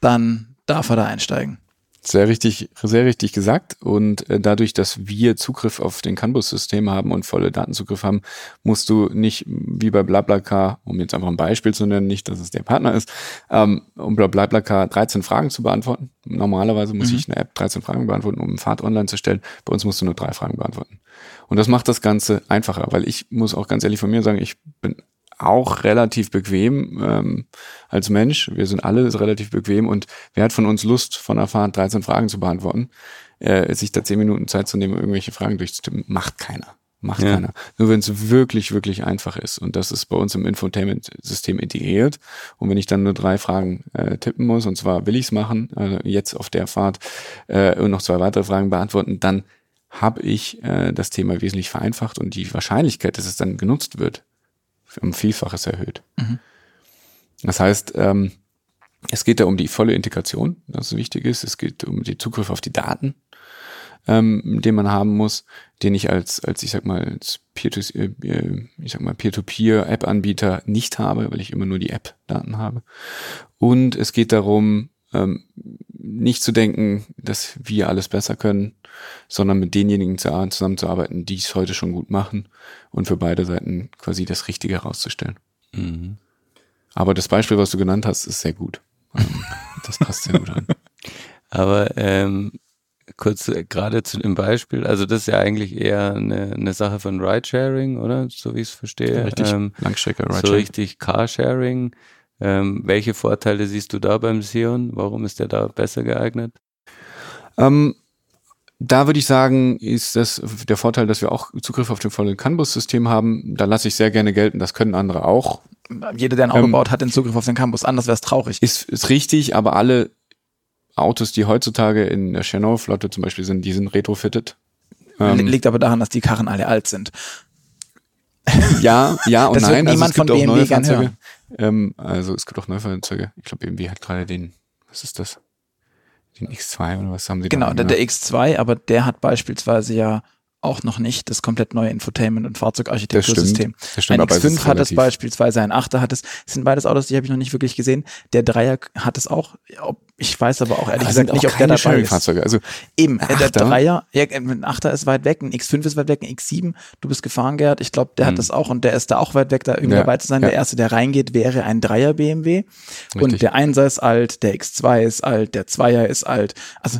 Speaker 1: dann darf er da einsteigen.
Speaker 3: Sehr richtig, sehr richtig gesagt. Und äh, dadurch, dass wir Zugriff auf den CAN-Bus-System haben und volle Datenzugriff haben, musst du nicht wie bei BlaBlaCar, um jetzt einfach ein Beispiel zu nennen, nicht, dass es der Partner ist, ähm, um bei BlaBlaCar 13 Fragen zu beantworten. Normalerweise muss mhm. ich eine App 13 Fragen beantworten, um eine Fahrt online zu stellen. Bei uns musst du nur drei Fragen beantworten. Und das macht das Ganze einfacher, weil ich muss auch ganz ehrlich von mir sagen, ich bin auch relativ bequem ähm, als Mensch. Wir sind alle relativ bequem und wer hat von uns Lust, von der Fahrt 13 Fragen zu beantworten? Äh, sich da 10 Minuten Zeit zu nehmen, irgendwelche Fragen durchzutippen, macht keiner. Macht ja. keiner. Nur wenn es wirklich, wirklich einfach ist. Und das ist bei uns im Infotainment-System integriert. Und wenn ich dann nur drei Fragen äh, tippen muss, und zwar will ich es machen, also jetzt auf der Fahrt äh, und noch zwei weitere Fragen beantworten, dann habe ich äh, das Thema wesentlich vereinfacht und die Wahrscheinlichkeit, dass es dann genutzt wird, um Vielfaches erhöht. Mhm. Das heißt, ähm, es geht da um die volle Integration, das wichtig ist. Es geht um den Zugriff auf die Daten, ähm, den man haben muss, den ich als, als ich sag mal, als äh, mal, Peer-to-Peer-App-Anbieter nicht habe, weil ich immer nur die App-Daten habe. Und es geht darum, ähm, nicht zu denken, dass wir alles besser können, sondern mit denjenigen zusammenzuarbeiten, die es heute schon gut machen und für beide Seiten quasi das Richtige herauszustellen. Mhm. Aber das Beispiel, was du genannt hast, ist sehr gut. Ähm, das passt sehr gut an.
Speaker 2: Aber ähm, kurz äh, gerade zu dem Beispiel, also das ist ja eigentlich eher eine, eine Sache von Ridesharing, oder? So wie ich es verstehe.
Speaker 3: Richtig, ähm, Langstrecke
Speaker 2: Ridesharing. So richtig Carsharing. Ähm, welche Vorteile siehst du da beim Sion? Warum ist der da besser geeignet?
Speaker 3: Ähm, da würde ich sagen, ist das der Vorteil, dass wir auch Zugriff auf den vollen CAN-Bus-System haben. Da lasse ich sehr gerne gelten, das können andere auch.
Speaker 1: Jeder, der ein Auto ähm, baut, hat den Zugriff auf den Campus, anders wäre es traurig.
Speaker 3: Ist, ist richtig, aber alle Autos, die heutzutage in der Channel-Flotte zum Beispiel sind, die sind retrofitted.
Speaker 1: Ähm, Liegt aber daran, dass die Karren alle alt sind.
Speaker 3: Ja, ja und
Speaker 1: das
Speaker 3: nein.
Speaker 1: Wird niemand also von BMW gern hören.
Speaker 3: Ähm, also es gibt auch neue Fahrzeuge. Ich glaube, BMW hat gerade den, was ist das? Den X2 oder was haben sie
Speaker 1: Genau,
Speaker 3: da?
Speaker 1: Genau, der, der X2, aber der hat beispielsweise ja auch noch nicht das komplett neue Infotainment- und Fahrzeugarchitektursystem.
Speaker 3: Das stimmt, das stimmt,
Speaker 1: ein X5 hat es beispielsweise, ein 8er hat es. Das sind beides Autos, die habe ich noch nicht wirklich gesehen. Der Dreier hat es auch. Ich weiß aber auch ehrlich
Speaker 3: aber
Speaker 1: gesagt nicht, ob der dabei ist.
Speaker 3: Fahrzeuge. Also
Speaker 1: Eben, Achter? der Dreier, ja, ein Achter ist weit weg, ein X5 ist weit weg, ein X7, du bist gefahren, Gerd, ich glaube, der hm. hat das auch und der ist da auch weit weg, da irgendwie ja, dabei zu sein. Ja. Der erste, der reingeht, wäre ein Dreier BMW Richtig. und der Einser ist alt, der X2 ist alt, der Zweier ist alt. Also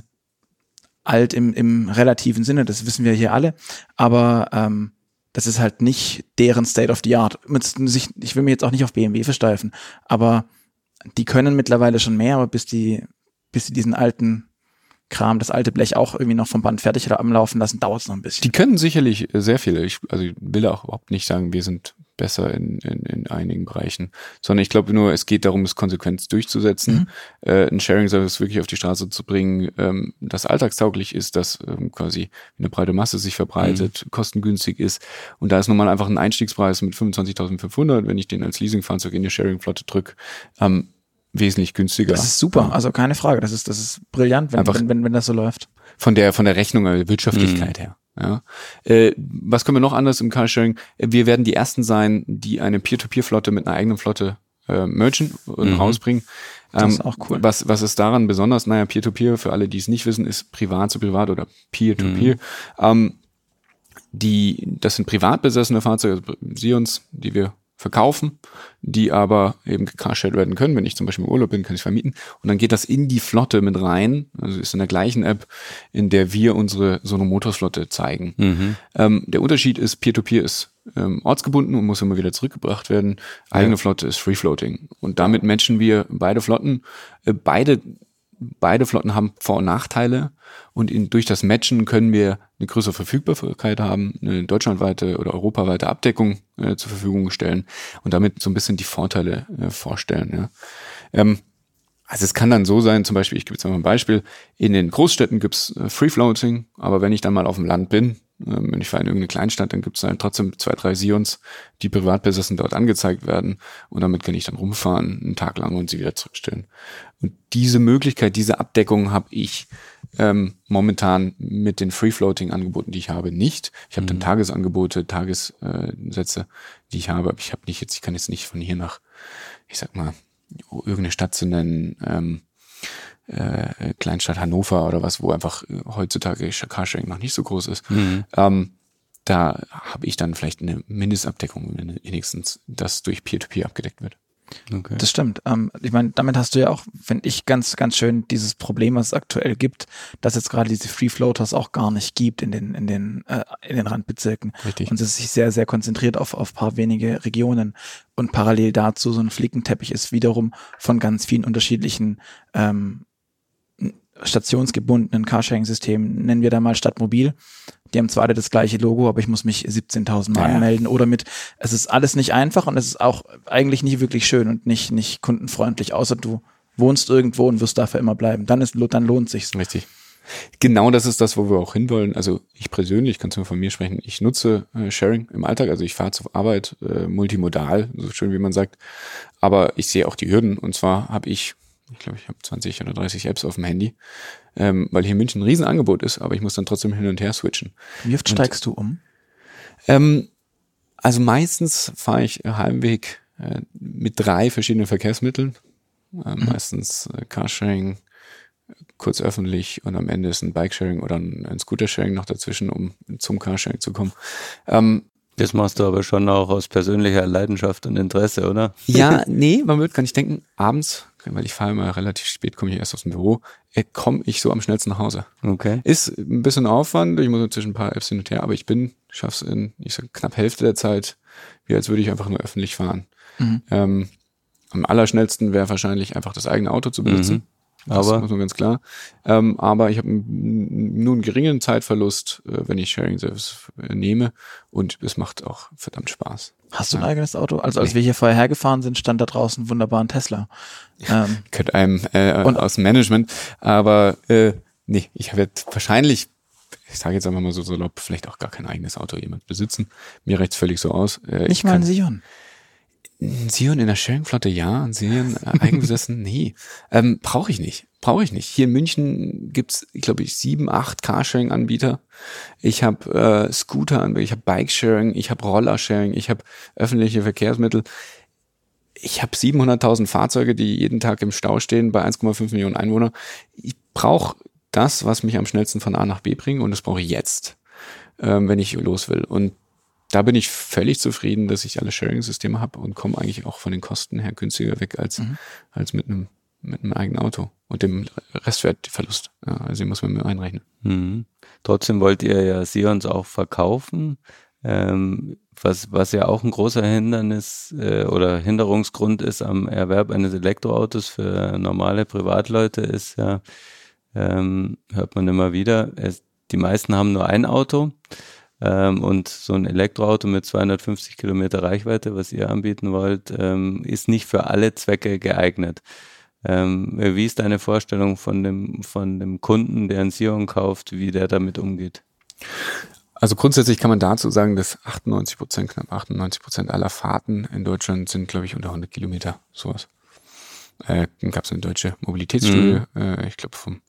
Speaker 1: alt im, im relativen Sinne, das wissen wir hier alle, aber ähm, das ist halt nicht deren State of the Art. Ich will mir jetzt auch nicht auf BMW versteifen, aber die können mittlerweile schon mehr, aber bis die, bis sie diesen alten Kram, das alte Blech auch irgendwie noch vom Band fertig oder am Laufen lassen, dauert es noch ein bisschen.
Speaker 3: Die können sicherlich sehr viele. Ich, also ich will auch überhaupt nicht sagen, wir sind besser in, in, in einigen Bereichen, sondern ich glaube nur, es geht darum, es konsequent durchzusetzen, mhm. äh, ein Sharing-Service wirklich auf die Straße zu bringen, ähm, das alltagstauglich ist, dass ähm, quasi eine breite Masse sich verbreitet, mhm. kostengünstig ist und da ist nun mal einfach ein Einstiegspreis mit 25.500, wenn ich den als Leasingfahrzeug in die Sharing-Flotte drücke, ähm, wesentlich günstiger.
Speaker 1: Das ist super, also keine Frage, das ist, das ist brillant, wenn, wenn, wenn, wenn das so läuft.
Speaker 3: Von der, von der Rechnung, der Wirtschaftlichkeit mhm. her. Ja. Äh, was können wir noch anders im Carsharing? Wir werden die ersten sein, die eine Peer-to-Peer-Flotte mit einer eigenen Flotte äh, merchen und mhm. rausbringen.
Speaker 1: Ähm, das ist auch cool.
Speaker 3: Was, was ist daran besonders? Naja, Peer-to-Peer, für alle, die es nicht wissen, ist privat zu privat oder Peer-to-Peer. Mhm. Ähm, die, das sind privat besessene Fahrzeuge, also Sions, die wir verkaufen, die aber eben gecarshared werden können. Wenn ich zum Beispiel im Urlaub bin, kann ich vermieten. Und dann geht das in die Flotte mit rein. Also ist in der gleichen App, in der wir unsere Sonomotors-Flotte zeigen. Mhm. Ähm, der Unterschied ist, Peer-to-Peer -Peer ist ähm, ortsgebunden und muss immer wieder zurückgebracht werden. Eigene ja. Flotte ist Free-Floating. Und damit matchen wir beide Flotten. Äh, beide beide Flotten haben Vor- und Nachteile und in, durch das Matchen können wir eine größere Verfügbarkeit haben, eine deutschlandweite oder europaweite Abdeckung äh, zur Verfügung stellen und damit so ein bisschen die Vorteile äh, vorstellen. Ja. Ähm, also es kann dann so sein, zum Beispiel, ich gebe jetzt mal ein Beispiel, in den Großstädten gibt's äh, Free Floating, aber wenn ich dann mal auf dem Land bin, ähm, wenn ich fahre in irgendeine Kleinstadt, dann gibt es halt trotzdem zwei, drei Sions, die privat besessen dort angezeigt werden und damit kann ich dann rumfahren, einen Tag lang und sie wieder zurückstellen. Und diese Möglichkeit, diese Abdeckung habe ich ähm, momentan mit den Free-Floating-Angeboten, die ich habe, nicht. Ich habe mhm. dann Tagesangebote, Tagessätze, die ich habe, aber ich habe nicht jetzt, ich kann jetzt nicht von hier nach, ich sag mal, irgendeine Stadt zu nennen, ähm, äh, Kleinstadt Hannover oder was, wo einfach äh, heutzutage Carsharing noch nicht so groß ist. Mhm. Ähm, da habe ich dann vielleicht eine Mindestabdeckung, wenigstens, das durch Peer-to-Peer -Peer abgedeckt wird.
Speaker 1: Okay. Das stimmt. Ähm, ich meine, damit hast du ja auch, finde ich, ganz, ganz schön dieses Problem, was es aktuell gibt, dass jetzt gerade diese Free Floaters auch gar nicht gibt in den, in den, äh, in den Randbezirken. Richtig. Und es ist sich sehr, sehr konzentriert auf, auf paar wenige Regionen. Und parallel dazu so ein Flickenteppich ist wiederum von ganz vielen unterschiedlichen ähm, stationsgebundenen Carsharing-System, nennen wir da mal Stadtmobil. Die haben zwar alle das gleiche Logo, aber ich muss mich 17.000 Mal ja. anmelden oder mit, es ist alles nicht einfach und es ist auch eigentlich nie wirklich schön und nicht, nicht kundenfreundlich, außer du wohnst irgendwo und wirst dafür immer bleiben. Dann ist, dann lohnt sich's.
Speaker 3: Richtig. Genau das ist das, wo wir auch hinwollen. Also ich persönlich, kannst du von mir sprechen, ich nutze äh, Sharing im Alltag, also ich fahre zur Arbeit äh, multimodal, so schön wie man sagt, aber ich sehe auch die Hürden und zwar habe ich ich glaube, ich habe 20 oder 30 Apps auf dem Handy, ähm, weil hier in München ein Riesenangebot ist, aber ich muss dann trotzdem hin und her switchen.
Speaker 1: Wie oft steigst du um?
Speaker 3: Ähm, also meistens fahre ich Heimweg äh, mit drei verschiedenen Verkehrsmitteln. Äh, mhm. Meistens äh, Carsharing, kurz öffentlich und am Ende ist ein Bikesharing oder ein, ein Scootersharing noch dazwischen, um zum Carsharing zu kommen. Ähm,
Speaker 2: das machst du aber schon auch aus persönlicher Leidenschaft und Interesse, oder?
Speaker 3: Ja, nee, man wird gar nicht denken, abends weil ich fahre immer relativ spät, komme ich erst aus dem Büro, äh, komme ich so am schnellsten nach Hause.
Speaker 2: Okay.
Speaker 3: Ist ein bisschen Aufwand, ich muss inzwischen ein paar Apps hin und her, aber ich bin, schaff's in, ich sag, knapp Hälfte der Zeit, wie als würde ich einfach nur öffentlich fahren. Mhm. Ähm, am allerschnellsten wäre wahrscheinlich einfach das eigene Auto zu besitzen. Mhm. Das aber muss man ganz klar. Ähm, aber ich habe nur einen geringen Zeitverlust, äh, wenn ich Sharing Service äh, nehme und es macht auch verdammt Spaß.
Speaker 1: Hast du ein eigenes Auto? Also als nee. wir hier vorher hergefahren sind, stand da draußen wunderbar ein Tesla.
Speaker 3: Ähm, Könnte einem äh, und, aus dem Management, aber äh, nee, ich habe jetzt wahrscheinlich ich sage jetzt einfach mal so salopp, vielleicht auch gar kein eigenes Auto jemand besitzen. Mir reicht's völlig so aus.
Speaker 1: Äh, Nicht mal ein Sion.
Speaker 3: Ein Sion in der Sharing-Flotte, ja. Ein Sion äh, eigenbesessen, nee. Ähm, Brauche ich nicht. Brauche ich nicht. Hier in München gibt's, ich glaube, ich sieben, acht Carsharing-Anbieter. Ich habe äh, Scooter-Anbieter, ich habe Bike-Sharing, ich habe Roller-Sharing, ich habe öffentliche Verkehrsmittel. Ich habe 700.000 Fahrzeuge, die jeden Tag im Stau stehen bei 1,5 Millionen Einwohnern. Ich brauche das, was mich am schnellsten von A nach B bringt und das brauche ich jetzt, ähm, wenn ich los will. Und da bin ich völlig zufrieden, dass ich alle Sharing-Systeme habe und komme eigentlich auch von den Kosten her günstiger weg als, mhm. als mit einem mit einem eigenen Auto und dem Restwertverlust. Ja, also den muss man mir einrechnen.
Speaker 2: Mhm. Trotzdem wollt ihr ja Sions auch verkaufen, ähm, was, was ja auch ein großer Hindernis äh, oder Hinderungsgrund ist am Erwerb eines Elektroautos für normale Privatleute ist ja, ähm, hört man immer wieder, es, die meisten haben nur ein Auto ähm, und so ein Elektroauto mit 250 Kilometer Reichweite, was ihr anbieten wollt, ähm, ist nicht für alle Zwecke geeignet. Ähm, wie ist deine Vorstellung von dem, von dem Kunden, der ein Sion kauft, wie der damit umgeht?
Speaker 3: Also grundsätzlich kann man dazu sagen, dass 98 Prozent, knapp 98 Prozent aller Fahrten in Deutschland sind, glaube ich, unter 100 Kilometer, sowas. Äh, gab es eine deutsche Mobilitätsstudie, mhm. äh, ich glaube vom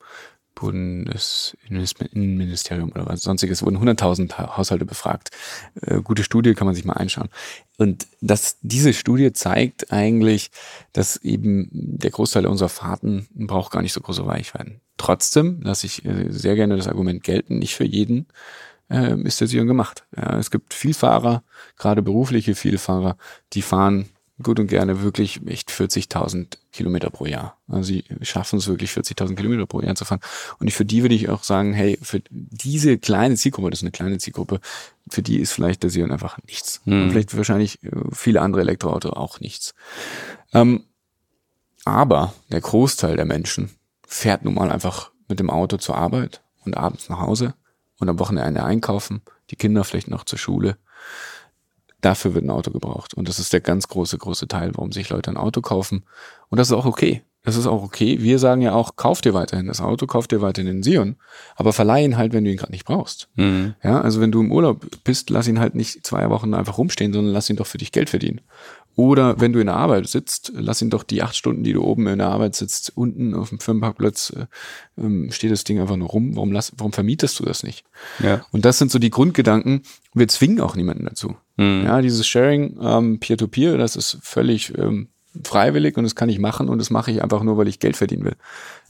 Speaker 3: Bundesinnenministerium oder was sonstiges, wurden 100.000 Haushalte befragt. Äh, gute Studie, kann man sich mal einschauen. Und das, diese Studie zeigt eigentlich, dass eben der Großteil unserer Fahrten braucht gar nicht so große Weichweiten. Trotzdem lasse ich äh, sehr gerne das Argument gelten, nicht für jeden äh, ist der Sion gemacht. Ja, es gibt Vielfahrer, gerade berufliche Vielfahrer, die fahren gut und gerne wirklich echt 40.000 Kilometer pro Jahr. Also sie schaffen es wirklich 40.000 Kilometer pro Jahr zu fahren. Und für die würde ich auch sagen, hey, für diese kleine Zielgruppe, das ist eine kleine Zielgruppe, für die ist vielleicht der Sion einfach nichts. Hm. Und vielleicht wahrscheinlich äh, viele andere Elektroautos auch nichts. Ähm, aber der Großteil der Menschen fährt nun mal einfach mit dem Auto zur Arbeit und abends nach Hause und am Wochenende einkaufen, die Kinder vielleicht noch zur Schule. Dafür wird ein Auto gebraucht. Und das ist der ganz große, große Teil, warum sich Leute ein Auto kaufen. Und das ist auch okay. Das ist auch okay. Wir sagen ja auch, kauf dir weiterhin das Auto, kauf dir weiterhin den Sion, aber verleih ihn halt, wenn du ihn gerade nicht brauchst. Mhm. Ja, also wenn du im Urlaub bist, lass ihn halt nicht zwei Wochen einfach rumstehen, sondern lass ihn doch für dich Geld verdienen. Oder wenn du in der Arbeit sitzt, lass ihn doch die acht Stunden, die du oben in der Arbeit sitzt, unten auf dem Firmenparkplatz, äh, ähm, steht das Ding einfach nur rum. Warum, lass, warum vermietest du das nicht? Ja. Und das sind so die Grundgedanken. Wir zwingen auch niemanden dazu. Mhm. Ja, dieses Sharing ähm, Peer-to-Peer, das ist völlig ähm, freiwillig und das kann ich machen und das mache ich einfach nur, weil ich Geld verdienen will.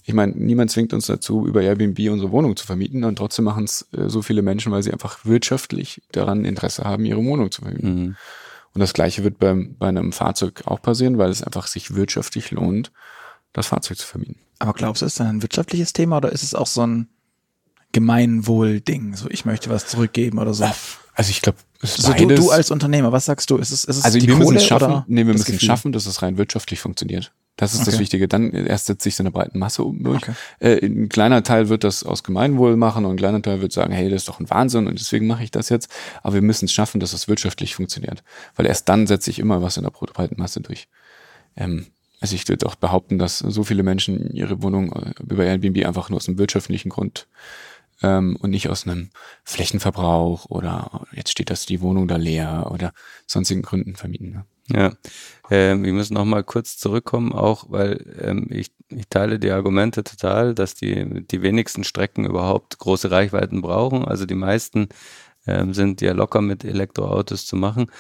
Speaker 3: Ich meine, niemand zwingt uns dazu, über Airbnb unsere Wohnung zu vermieten und trotzdem machen es äh, so viele Menschen, weil sie einfach wirtschaftlich daran Interesse haben, ihre Wohnung zu vermieten. Mhm. Und das Gleiche wird beim, bei einem Fahrzeug auch passieren, weil es einfach sich wirtschaftlich lohnt, das Fahrzeug zu vermieten.
Speaker 1: Aber glaubst du, ist das ein wirtschaftliches Thema oder ist es auch so ein Gemeinwohl-Ding? So, ich möchte was zurückgeben oder so?
Speaker 3: Also ich glaube,
Speaker 1: also du, du als Unternehmer, was sagst du? Ist es, ist es
Speaker 3: also die wir Kohle müssen schaffen, oder nee, wir müssen Gefühl? schaffen, dass es rein wirtschaftlich funktioniert. Das ist okay. das Wichtige. Dann erst setzt sich so eine breite Masse um durch. Okay. Äh, ein kleiner Teil wird das aus Gemeinwohl machen und ein kleiner Teil wird sagen, hey, das ist doch ein Wahnsinn und deswegen mache ich das jetzt. Aber wir müssen es schaffen, dass es wirtschaftlich funktioniert. Weil erst dann setze ich immer was in der breiten Masse durch. Ähm, also ich würde auch behaupten, dass so viele Menschen ihre Wohnung äh, über Airbnb einfach nur aus einem wirtschaftlichen Grund ähm, und nicht aus einem Flächenverbrauch oder jetzt steht das die Wohnung da leer oder sonstigen Gründen vermieten. Ne?
Speaker 2: Ja, ähm, ich muss noch mal kurz zurückkommen, auch weil ähm, ich, ich teile die Argumente total, dass die, die wenigsten Strecken überhaupt große Reichweiten brauchen. Also die meisten ähm, sind ja locker mit Elektroautos zu machen.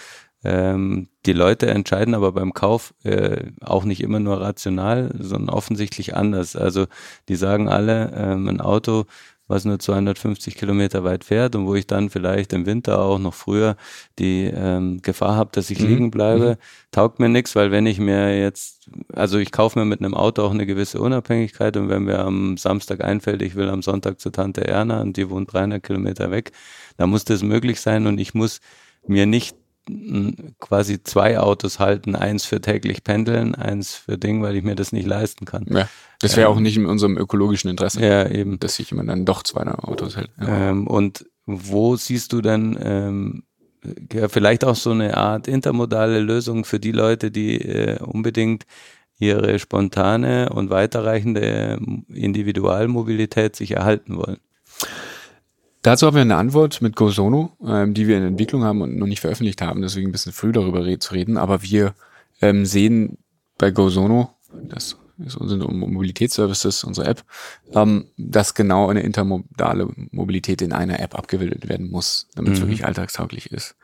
Speaker 2: Ähm, die Leute entscheiden aber beim Kauf äh, auch nicht immer nur rational, sondern offensichtlich anders. Also die sagen alle, ähm, ein Auto was nur 250 Kilometer weit fährt und wo ich dann vielleicht im Winter auch noch früher die ähm, Gefahr habe, dass ich mhm. liegen bleibe, mhm. taugt mir nichts, weil wenn ich mir jetzt, also ich kaufe mir mit einem Auto auch eine gewisse Unabhängigkeit und wenn mir am Samstag einfällt, ich will am Sonntag zu Tante Erna und die wohnt 300 Kilometer weg, dann muss das möglich sein und ich muss mir nicht quasi zwei Autos halten, eins für täglich pendeln, eins für Ding, weil ich mir das nicht leisten kann.
Speaker 3: Ja, das wäre ähm, auch nicht in unserem ökologischen Interesse.
Speaker 2: Ja, eben.
Speaker 3: Dass sich jemand dann doch zwei Autos hält.
Speaker 2: Ja. Ähm, und wo siehst du dann ähm, ja, vielleicht auch so eine Art intermodale Lösung für die Leute, die äh, unbedingt ihre spontane und weiterreichende Individualmobilität sich erhalten wollen?
Speaker 3: Dazu haben wir eine Antwort mit GoSono, ähm, die wir in Entwicklung haben und noch nicht veröffentlicht haben, deswegen ein bisschen früh darüber re zu reden. Aber wir ähm, sehen bei GoSono, das ist unsere Mobilitätsservices, unsere App, ähm, dass genau eine intermodale Mobilität in einer App abgebildet werden muss, damit es mhm. wirklich alltagstauglich ist.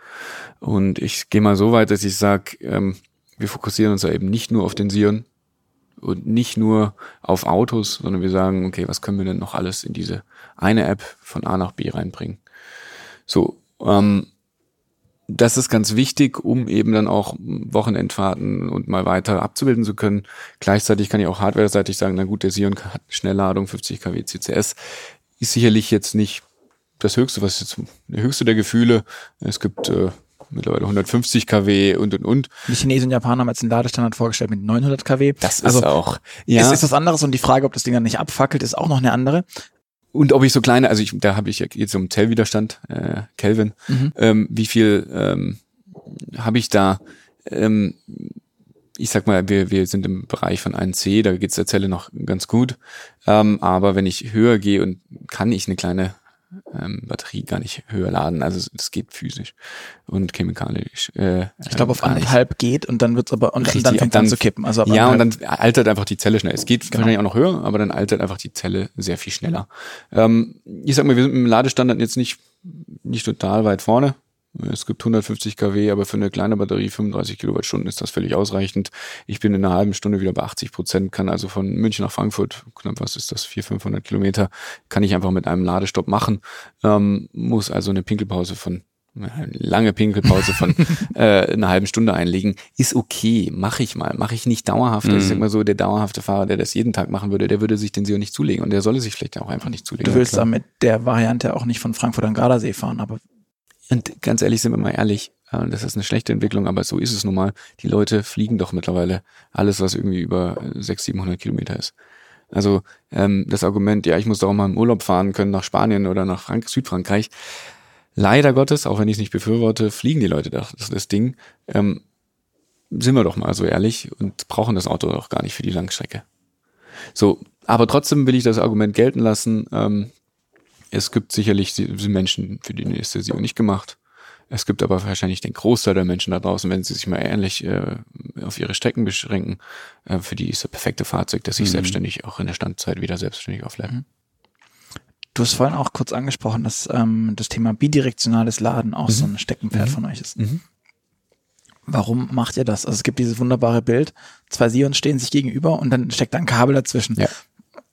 Speaker 3: Und ich gehe mal so weit, dass ich sage, ähm, wir fokussieren uns da eben nicht nur auf den Sion, und nicht nur auf Autos, sondern wir sagen, okay, was können wir denn noch alles in diese eine App von A nach B reinbringen? So, ähm, das ist ganz wichtig, um eben dann auch Wochenendfahrten und mal weiter abzubilden zu können. Gleichzeitig kann ich auch hardware-seitig sagen, na gut, der Sion hat Schnellladung, 50 kW CCS, ist sicherlich jetzt nicht das höchste, was jetzt der höchste der Gefühle. Es gibt äh, mittlerweile 150 kW und und und.
Speaker 1: Die Chinesen und Japaner haben jetzt einen Ladestandard vorgestellt mit 900 kW.
Speaker 3: Das ist also, auch.
Speaker 1: Ja. Es ist was anderes und die Frage, ob das Ding dann nicht abfackelt, ist auch noch eine andere.
Speaker 3: Und ob ich so kleine, also ich, da habe ich jetzt um Zellwiderstand, äh, Kelvin, mhm. ähm, wie viel ähm, habe ich da? Ähm, ich sag mal, wir, wir sind im Bereich von 1C, da geht's der Zelle noch ganz gut. Ähm, aber wenn ich höher gehe und kann ich eine kleine ähm, Batterie gar nicht höher laden. Also das geht physisch und chemikalisch.
Speaker 1: Äh, ich glaube, auf anderthalb geht und dann wird's aber und Richtig, dann fängt dann, an zu kippen. Also
Speaker 3: ja, und dann altert einfach die Zelle schnell. Es geht genau. wahrscheinlich auch noch höher, aber dann altert einfach die Zelle sehr viel schneller. Ähm, ich sag mal, wir sind mit dem Ladestandard jetzt nicht nicht total weit vorne. Es gibt 150 kW, aber für eine kleine Batterie 35 Kilowattstunden ist das völlig ausreichend. Ich bin in einer halben Stunde wieder bei 80 Prozent, kann also von München nach Frankfurt, knapp was ist das, 400, 500 Kilometer, kann ich einfach mit einem Ladestopp machen. Ähm, muss also eine Pinkelpause von eine lange Pinkelpause von äh, einer halben Stunde einlegen, ist okay, mache ich mal, mache ich nicht dauerhaft. Mhm. Ich sag mal so, der dauerhafte Fahrer, der das jeden Tag machen würde, der würde sich den SEO nicht zulegen und der solle sich vielleicht auch einfach nicht zulegen.
Speaker 1: Du willst damit der Variante auch nicht von Frankfurt an Gardasee fahren, aber
Speaker 3: und ganz ehrlich, sind wir mal ehrlich, äh, das ist eine schlechte Entwicklung, aber so ist es nun mal. Die Leute fliegen doch mittlerweile alles, was irgendwie über 600, 700 Kilometer ist. Also ähm, das Argument, ja, ich muss doch mal im Urlaub fahren können nach Spanien oder nach Frank Südfrankreich. Leider Gottes, auch wenn ich es nicht befürworte, fliegen die Leute das, das Ding. Ähm, sind wir doch mal so ehrlich und brauchen das Auto auch gar nicht für die Langstrecke. So, aber trotzdem will ich das Argument gelten lassen. Ähm, es gibt sicherlich Menschen, für die ist der SEO nicht gemacht. Es gibt aber wahrscheinlich den Großteil der Menschen da draußen, wenn sie sich mal ähnlich äh, auf ihre Strecken beschränken, äh, für die ist das perfekte Fahrzeug, das sich mhm. selbstständig auch in der Standzeit wieder selbstständig auflädt. Mhm.
Speaker 1: Du hast vorhin auch kurz angesprochen, dass ähm, das Thema bidirektionales Laden auch mhm. so ein Steckenpferd mhm. von euch ist. Mhm. Warum macht ihr das? Also es gibt dieses wunderbare Bild, zwei Sions stehen sich gegenüber und dann steckt da ein Kabel dazwischen. Ja.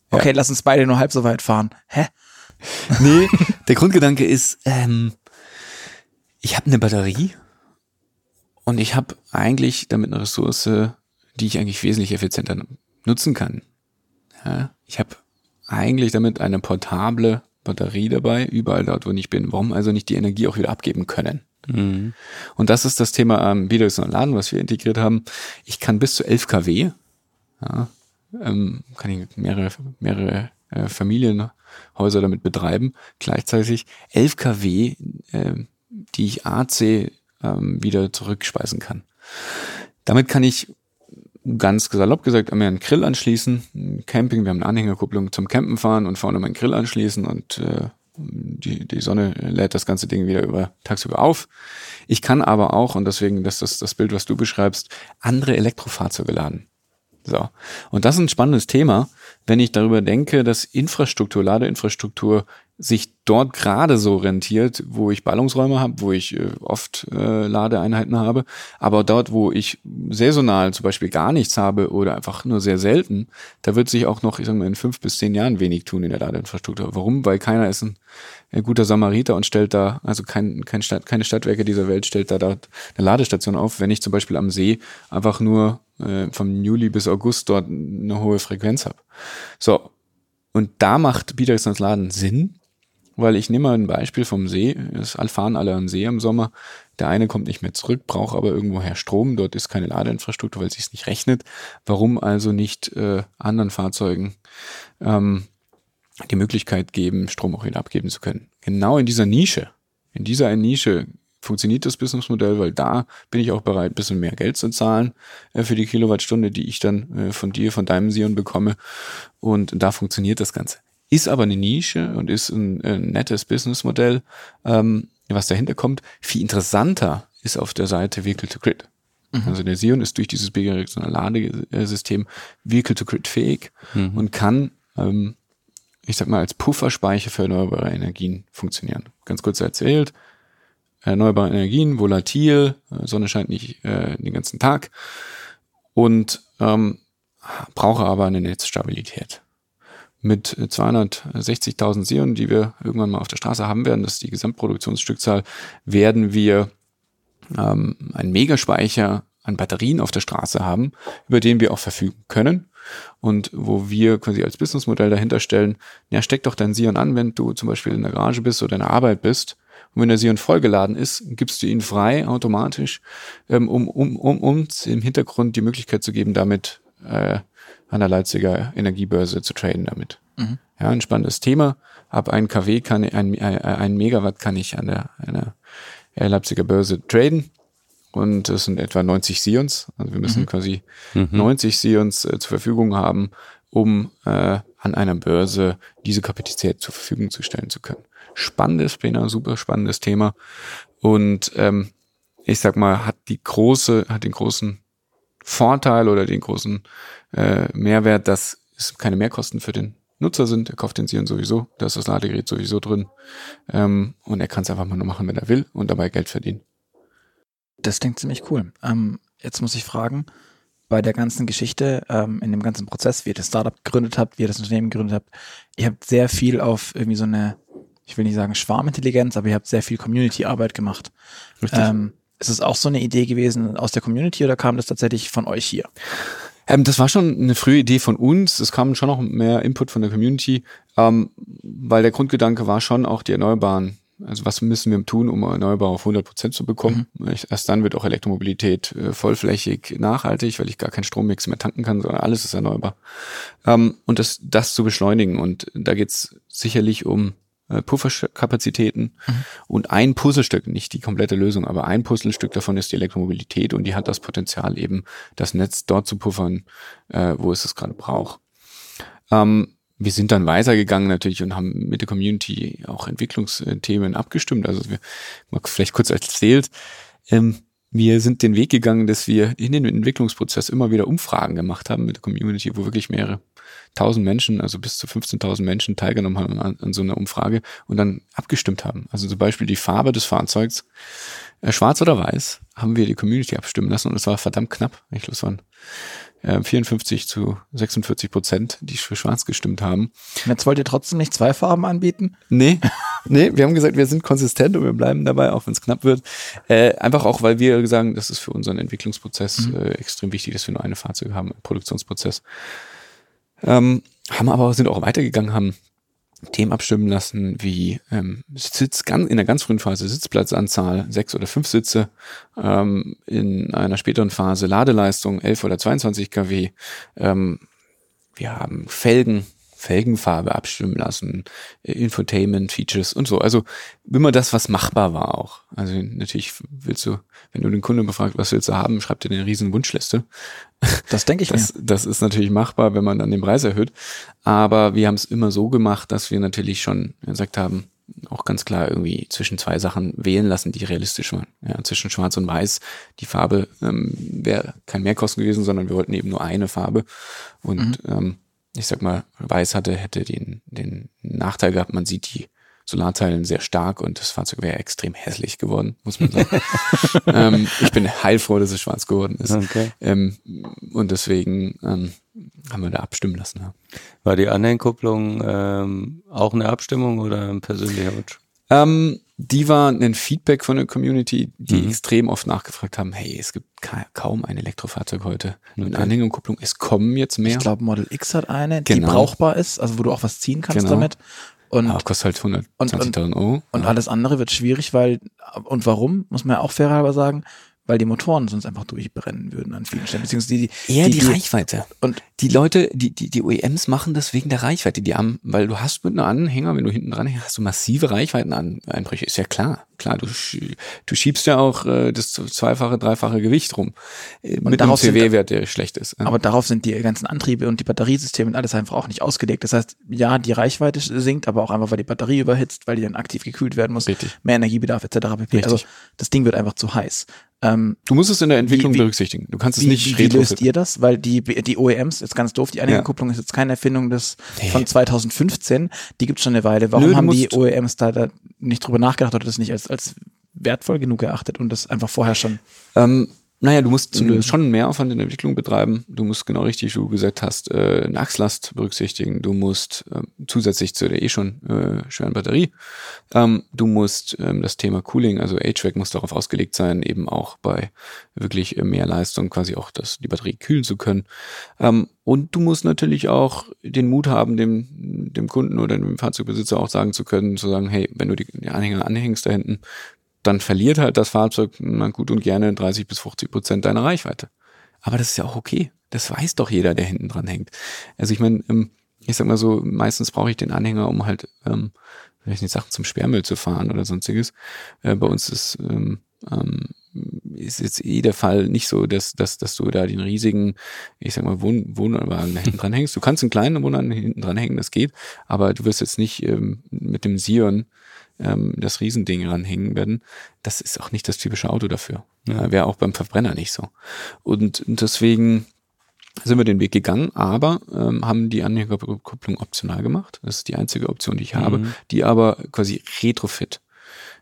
Speaker 1: Okay, ja. lass uns beide nur halb so weit fahren. Hä?
Speaker 3: Nee, der Grundgedanke ist, ähm, ich habe eine Batterie und ich habe eigentlich damit eine Ressource, die ich eigentlich wesentlich effizienter nutzen kann. Ja, ich habe eigentlich damit eine portable Batterie dabei, überall dort, wo ich bin. Warum also nicht die Energie auch wieder abgeben können? Mhm. Und das ist das Thema ähm, bidirektionalen Laden, was wir integriert haben. Ich kann bis zu 11 kW, ja, ähm, kann ich mehrere, mehrere äh, Familienhäuser damit betreiben, gleichzeitig 11 kW äh, die ich AC ähm, wieder zurückspeisen kann. Damit kann ich ganz salopp gesagt mir einen Grill anschließen, Camping, wir haben eine Anhängerkupplung zum Campen fahren und vorne meinen Grill anschließen und äh, die, die Sonne lädt das ganze Ding wieder über, tagsüber auf. Ich kann aber auch, und deswegen, das ist das Bild, was du beschreibst, andere Elektrofahrzeuge laden. So. Und das ist ein spannendes Thema, wenn ich darüber denke, dass Infrastruktur, Ladeinfrastruktur sich dort gerade so rentiert, wo ich Ballungsräume habe, wo ich äh, oft äh, Ladeeinheiten habe, aber dort, wo ich saisonal zum Beispiel gar nichts habe oder einfach nur sehr selten, da wird sich auch noch, ich sag mal, in fünf bis zehn Jahren wenig tun in der Ladeinfrastruktur. Warum? Weil keiner ist ein, ein guter Samariter und stellt da, also kein, kein Stadt, keine Stadtwerke dieser Welt stellt da, da eine Ladestation auf, wenn ich zum Beispiel am See einfach nur äh, vom Juli bis August dort eine hohe Frequenz habe. So, und da macht bidirektionales Laden Sinn, weil ich nehme mal ein Beispiel vom See. Es fahren alle am See im Sommer. Der eine kommt nicht mehr zurück, braucht aber irgendwoher Strom. Dort ist keine Ladeinfrastruktur, weil es sich nicht rechnet. Warum also nicht äh, anderen Fahrzeugen ähm, die Möglichkeit geben, Strom auch wieder abgeben zu können? Genau in dieser Nische, in dieser Nische funktioniert das Businessmodell, weil da bin ich auch bereit, ein bisschen mehr Geld zu zahlen äh, für die Kilowattstunde, die ich dann äh, von dir, von deinem Sion bekomme. Und da funktioniert das Ganze ist aber eine Nische und ist ein, ein nettes Businessmodell, ähm, was dahinter kommt. Viel interessanter ist auf der Seite Vehicle to Grid. Mhm. Also der Sion ist durch dieses bidirektionale Ladesystem Vehicle to Grid fähig mhm. und kann, ähm, ich sag mal, als Pufferspeicher für erneuerbare Energien funktionieren. Ganz kurz erzählt, erneuerbare Energien, volatil, äh, Sonne scheint nicht äh, den ganzen Tag und ähm, brauche aber eine Netzstabilität mit 260.000 Sion, die wir irgendwann mal auf der Straße haben werden, das ist die Gesamtproduktionsstückzahl, werden wir ähm, einen Megaspeicher an Batterien auf der Straße haben, über den wir auch verfügen können und wo wir quasi als Businessmodell dahinter stellen, ja, steck doch dein Sion an, wenn du zum Beispiel in der Garage bist oder in der Arbeit bist. Und wenn der Sion vollgeladen ist, gibst du ihn frei automatisch, ähm, um, um, um uns im Hintergrund die Möglichkeit zu geben, damit äh, an der Leipziger Energiebörse zu traden damit. Mhm. Ja, ein spannendes Thema. Ab ein kW kann ein, ein Megawatt kann ich an der, an der Leipziger Börse traden. Und das sind etwa 90 Sions. Also wir müssen mhm. quasi mhm. 90 Sions äh, zur Verfügung haben, um äh, an einer Börse diese Kapazität zur Verfügung zu stellen zu können. Spannendes Thema, super spannendes Thema. Und ähm, ich sag mal, hat die große, hat den großen Vorteil oder den großen äh, Mehrwert, dass es keine Mehrkosten für den Nutzer sind. Er kauft den Sion sowieso, da ist das Ladegerät sowieso drin ähm, und er kann es einfach mal nur machen, wenn er will und dabei Geld verdienen.
Speaker 1: Das klingt ziemlich cool. Ähm, jetzt muss ich fragen, bei der ganzen Geschichte, ähm, in dem ganzen Prozess, wie ihr das Startup gegründet habt, wie ihr das Unternehmen gegründet habt, ihr habt sehr viel auf irgendwie so eine, ich will nicht sagen Schwarmintelligenz, aber ihr habt sehr viel Community-Arbeit gemacht. Richtig. Ähm, ist es auch so eine Idee gewesen aus der Community oder kam das tatsächlich von euch hier?
Speaker 3: Ähm, das war schon eine frühe Idee von uns. Es kam schon noch mehr Input von der Community, ähm, weil der Grundgedanke war schon auch die Erneuerbaren also was müssen wir tun, um erneuerbar auf 100 Prozent zu bekommen? Mhm. Erst dann wird auch Elektromobilität äh, vollflächig nachhaltig, weil ich gar keinen Strommix mehr tanken kann, sondern alles ist erneuerbar. Ähm, und das, das zu beschleunigen. Und da geht's sicherlich um Pufferkapazitäten mhm. und ein Puzzlestück, nicht die komplette Lösung, aber ein Puzzlestück davon ist die Elektromobilität und die hat das Potenzial eben, das Netz dort zu puffern, äh, wo es es gerade braucht. Ähm, wir sind dann weitergegangen natürlich und haben mit der Community auch Entwicklungsthemen abgestimmt. Also wir, mal vielleicht kurz erzählt, ähm, wir sind den Weg gegangen, dass wir in den Entwicklungsprozess immer wieder Umfragen gemacht haben mit der Community, wo wirklich mehrere tausend Menschen, also bis zu 15.000 Menschen teilgenommen haben an, an, so einer Umfrage und dann abgestimmt haben. Also zum Beispiel die Farbe des Fahrzeugs, äh, schwarz oder weiß, haben wir die Community abstimmen lassen und es war verdammt knapp. Ich glaube, es waren 54 äh, zu 46 Prozent, die für schwarz gestimmt haben.
Speaker 1: Jetzt wollt ihr trotzdem nicht zwei Farben anbieten?
Speaker 3: Nee, nee, wir haben gesagt, wir sind konsistent und wir bleiben dabei, auch wenn es knapp wird. Äh, einfach auch, weil wir sagen, das ist für unseren Entwicklungsprozess mhm. äh, extrem wichtig, dass wir nur eine Fahrzeug haben, Produktionsprozess. Ähm, haben aber sind auch weitergegangen, haben Themen abstimmen lassen, wie ähm, Sitz ganz, in der ganz frühen Phase Sitzplatzanzahl, sechs oder fünf Sitze, ähm, in einer späteren Phase Ladeleistung, 11 oder 22 kW. Ähm, wir haben Felgen, Felgenfarbe abstimmen lassen, äh, Infotainment-Features und so. Also immer das, was machbar war auch. Also natürlich willst du, wenn du den Kunden befragst, was willst du haben, schreibt dir eine riesen Wunschliste.
Speaker 1: Das denke ich
Speaker 3: das, mir. Das ist natürlich machbar, wenn man dann den Preis erhöht. Aber wir haben es immer so gemacht, dass wir natürlich schon gesagt haben, auch ganz klar irgendwie zwischen zwei Sachen wählen lassen, die realistisch waren. Ja, zwischen Schwarz und Weiß. Die Farbe ähm, wäre kein Mehrkosten gewesen, sondern wir wollten eben nur eine Farbe. Und mhm. ähm, ich sag mal, Weiß hatte, hätte den, den Nachteil gehabt, man sieht die Solarzellen sehr stark und das Fahrzeug wäre extrem hässlich geworden, muss man sagen. ähm, ich bin heilfroh, dass es schwarz geworden ist. Okay. Ähm, und deswegen ähm, haben wir da abstimmen lassen. Ja.
Speaker 2: War die Anhängkupplung ähm, auch eine Abstimmung oder ein persönlicher Wunsch?
Speaker 3: Ähm, die war ein Feedback von der Community, die mhm. extrem oft nachgefragt haben, hey, es gibt ka kaum ein Elektrofahrzeug heute okay. mit Anhängerkupplung. Es kommen jetzt mehr. Ich
Speaker 1: glaube, Model X hat eine, genau. die brauchbar ist, also wo du auch was ziehen kannst genau. damit.
Speaker 3: Und ah, kostet halt 120.000 Euro.
Speaker 1: Und alles andere wird schwierig, weil, und warum, muss man ja auch fairerweise sagen, weil die Motoren sonst einfach durchbrennen würden an vielen Stellen. Beziehungsweise die,
Speaker 3: die Eher die, die, Reichweite. Und die Leute, die, die, die OEMs machen das wegen der Reichweite. Die haben, weil du hast mit einem Anhänger, wenn du hinten dran hängst, hast du massive Reichweiteneinbrüche. Ist ja klar. Klar, du, du schiebst ja auch äh, das zweifache, dreifache Gewicht rum.
Speaker 1: Äh, und mit einem CW-Wert, der schlecht ist. Aber darauf sind die ganzen Antriebe und die Batteriesysteme und alles einfach auch nicht ausgelegt. Das heißt, ja, die Reichweite sinkt, aber auch einfach, weil die Batterie überhitzt, weil die dann aktiv gekühlt werden muss. Richtig. Mehr Energiebedarf etc. pp. Richtig. Also das Ding wird einfach zu heiß.
Speaker 3: Ähm, du musst es in der Entwicklung wie, berücksichtigen. Du kannst es
Speaker 1: wie,
Speaker 3: nicht
Speaker 1: Wie löst ihr das? Weil die, die OEMs, jetzt ganz doof, die Anhängerkupplung ja. ist jetzt keine Erfindung des, nee. von 2015. Die gibt es schon eine Weile. Warum Nö, haben die OEMs da, da nicht drüber nachgedacht oder das nicht als, als wertvoll genug erachtet und das einfach vorher schon?
Speaker 3: Ähm, naja, du musst schon mehr Aufwand in der Entwicklung betreiben. Du musst genau richtig, wie du gesagt hast, äh, eine Achslast berücksichtigen. Du musst äh, zusätzlich zu der eh schon äh, schweren Batterie, ähm, du musst ähm, das Thema Cooling, also HVAC muss darauf ausgelegt sein, eben auch bei wirklich äh, mehr Leistung quasi auch das, die Batterie kühlen zu können. Ähm, und du musst natürlich auch den Mut haben, dem, dem Kunden oder dem Fahrzeugbesitzer auch sagen zu können, zu sagen, hey, wenn du die Anhänger anhängst da hinten, dann verliert halt das Fahrzeug na gut und gerne 30 bis 50 Prozent deiner Reichweite. Aber das ist ja auch okay. Das weiß doch jeder, der hinten dran hängt. Also ich meine, ähm, ich sag mal so, meistens brauche ich den Anhänger, um halt, ähm, weiß nicht, Sachen zum Sperrmüll zu fahren oder sonstiges. Äh, bei uns ist, ähm, ähm, ist jetzt eh der Fall nicht so, dass, dass, dass du da den riesigen, ich sag mal, Wohn Wohnwagen da hinten dran hängst. Du kannst einen kleinen Wohnwagen hinten dran hängen, das geht, aber du wirst jetzt nicht ähm, mit dem Sion ähm, das Riesending ranhängen werden, das ist auch nicht das typische Auto dafür. Ja. Wäre auch beim Verbrenner nicht so. Und deswegen sind wir den Weg gegangen, aber ähm, haben die Anhängerkupplung optional gemacht. Das ist die einzige Option, die ich habe, mhm. die aber quasi retrofit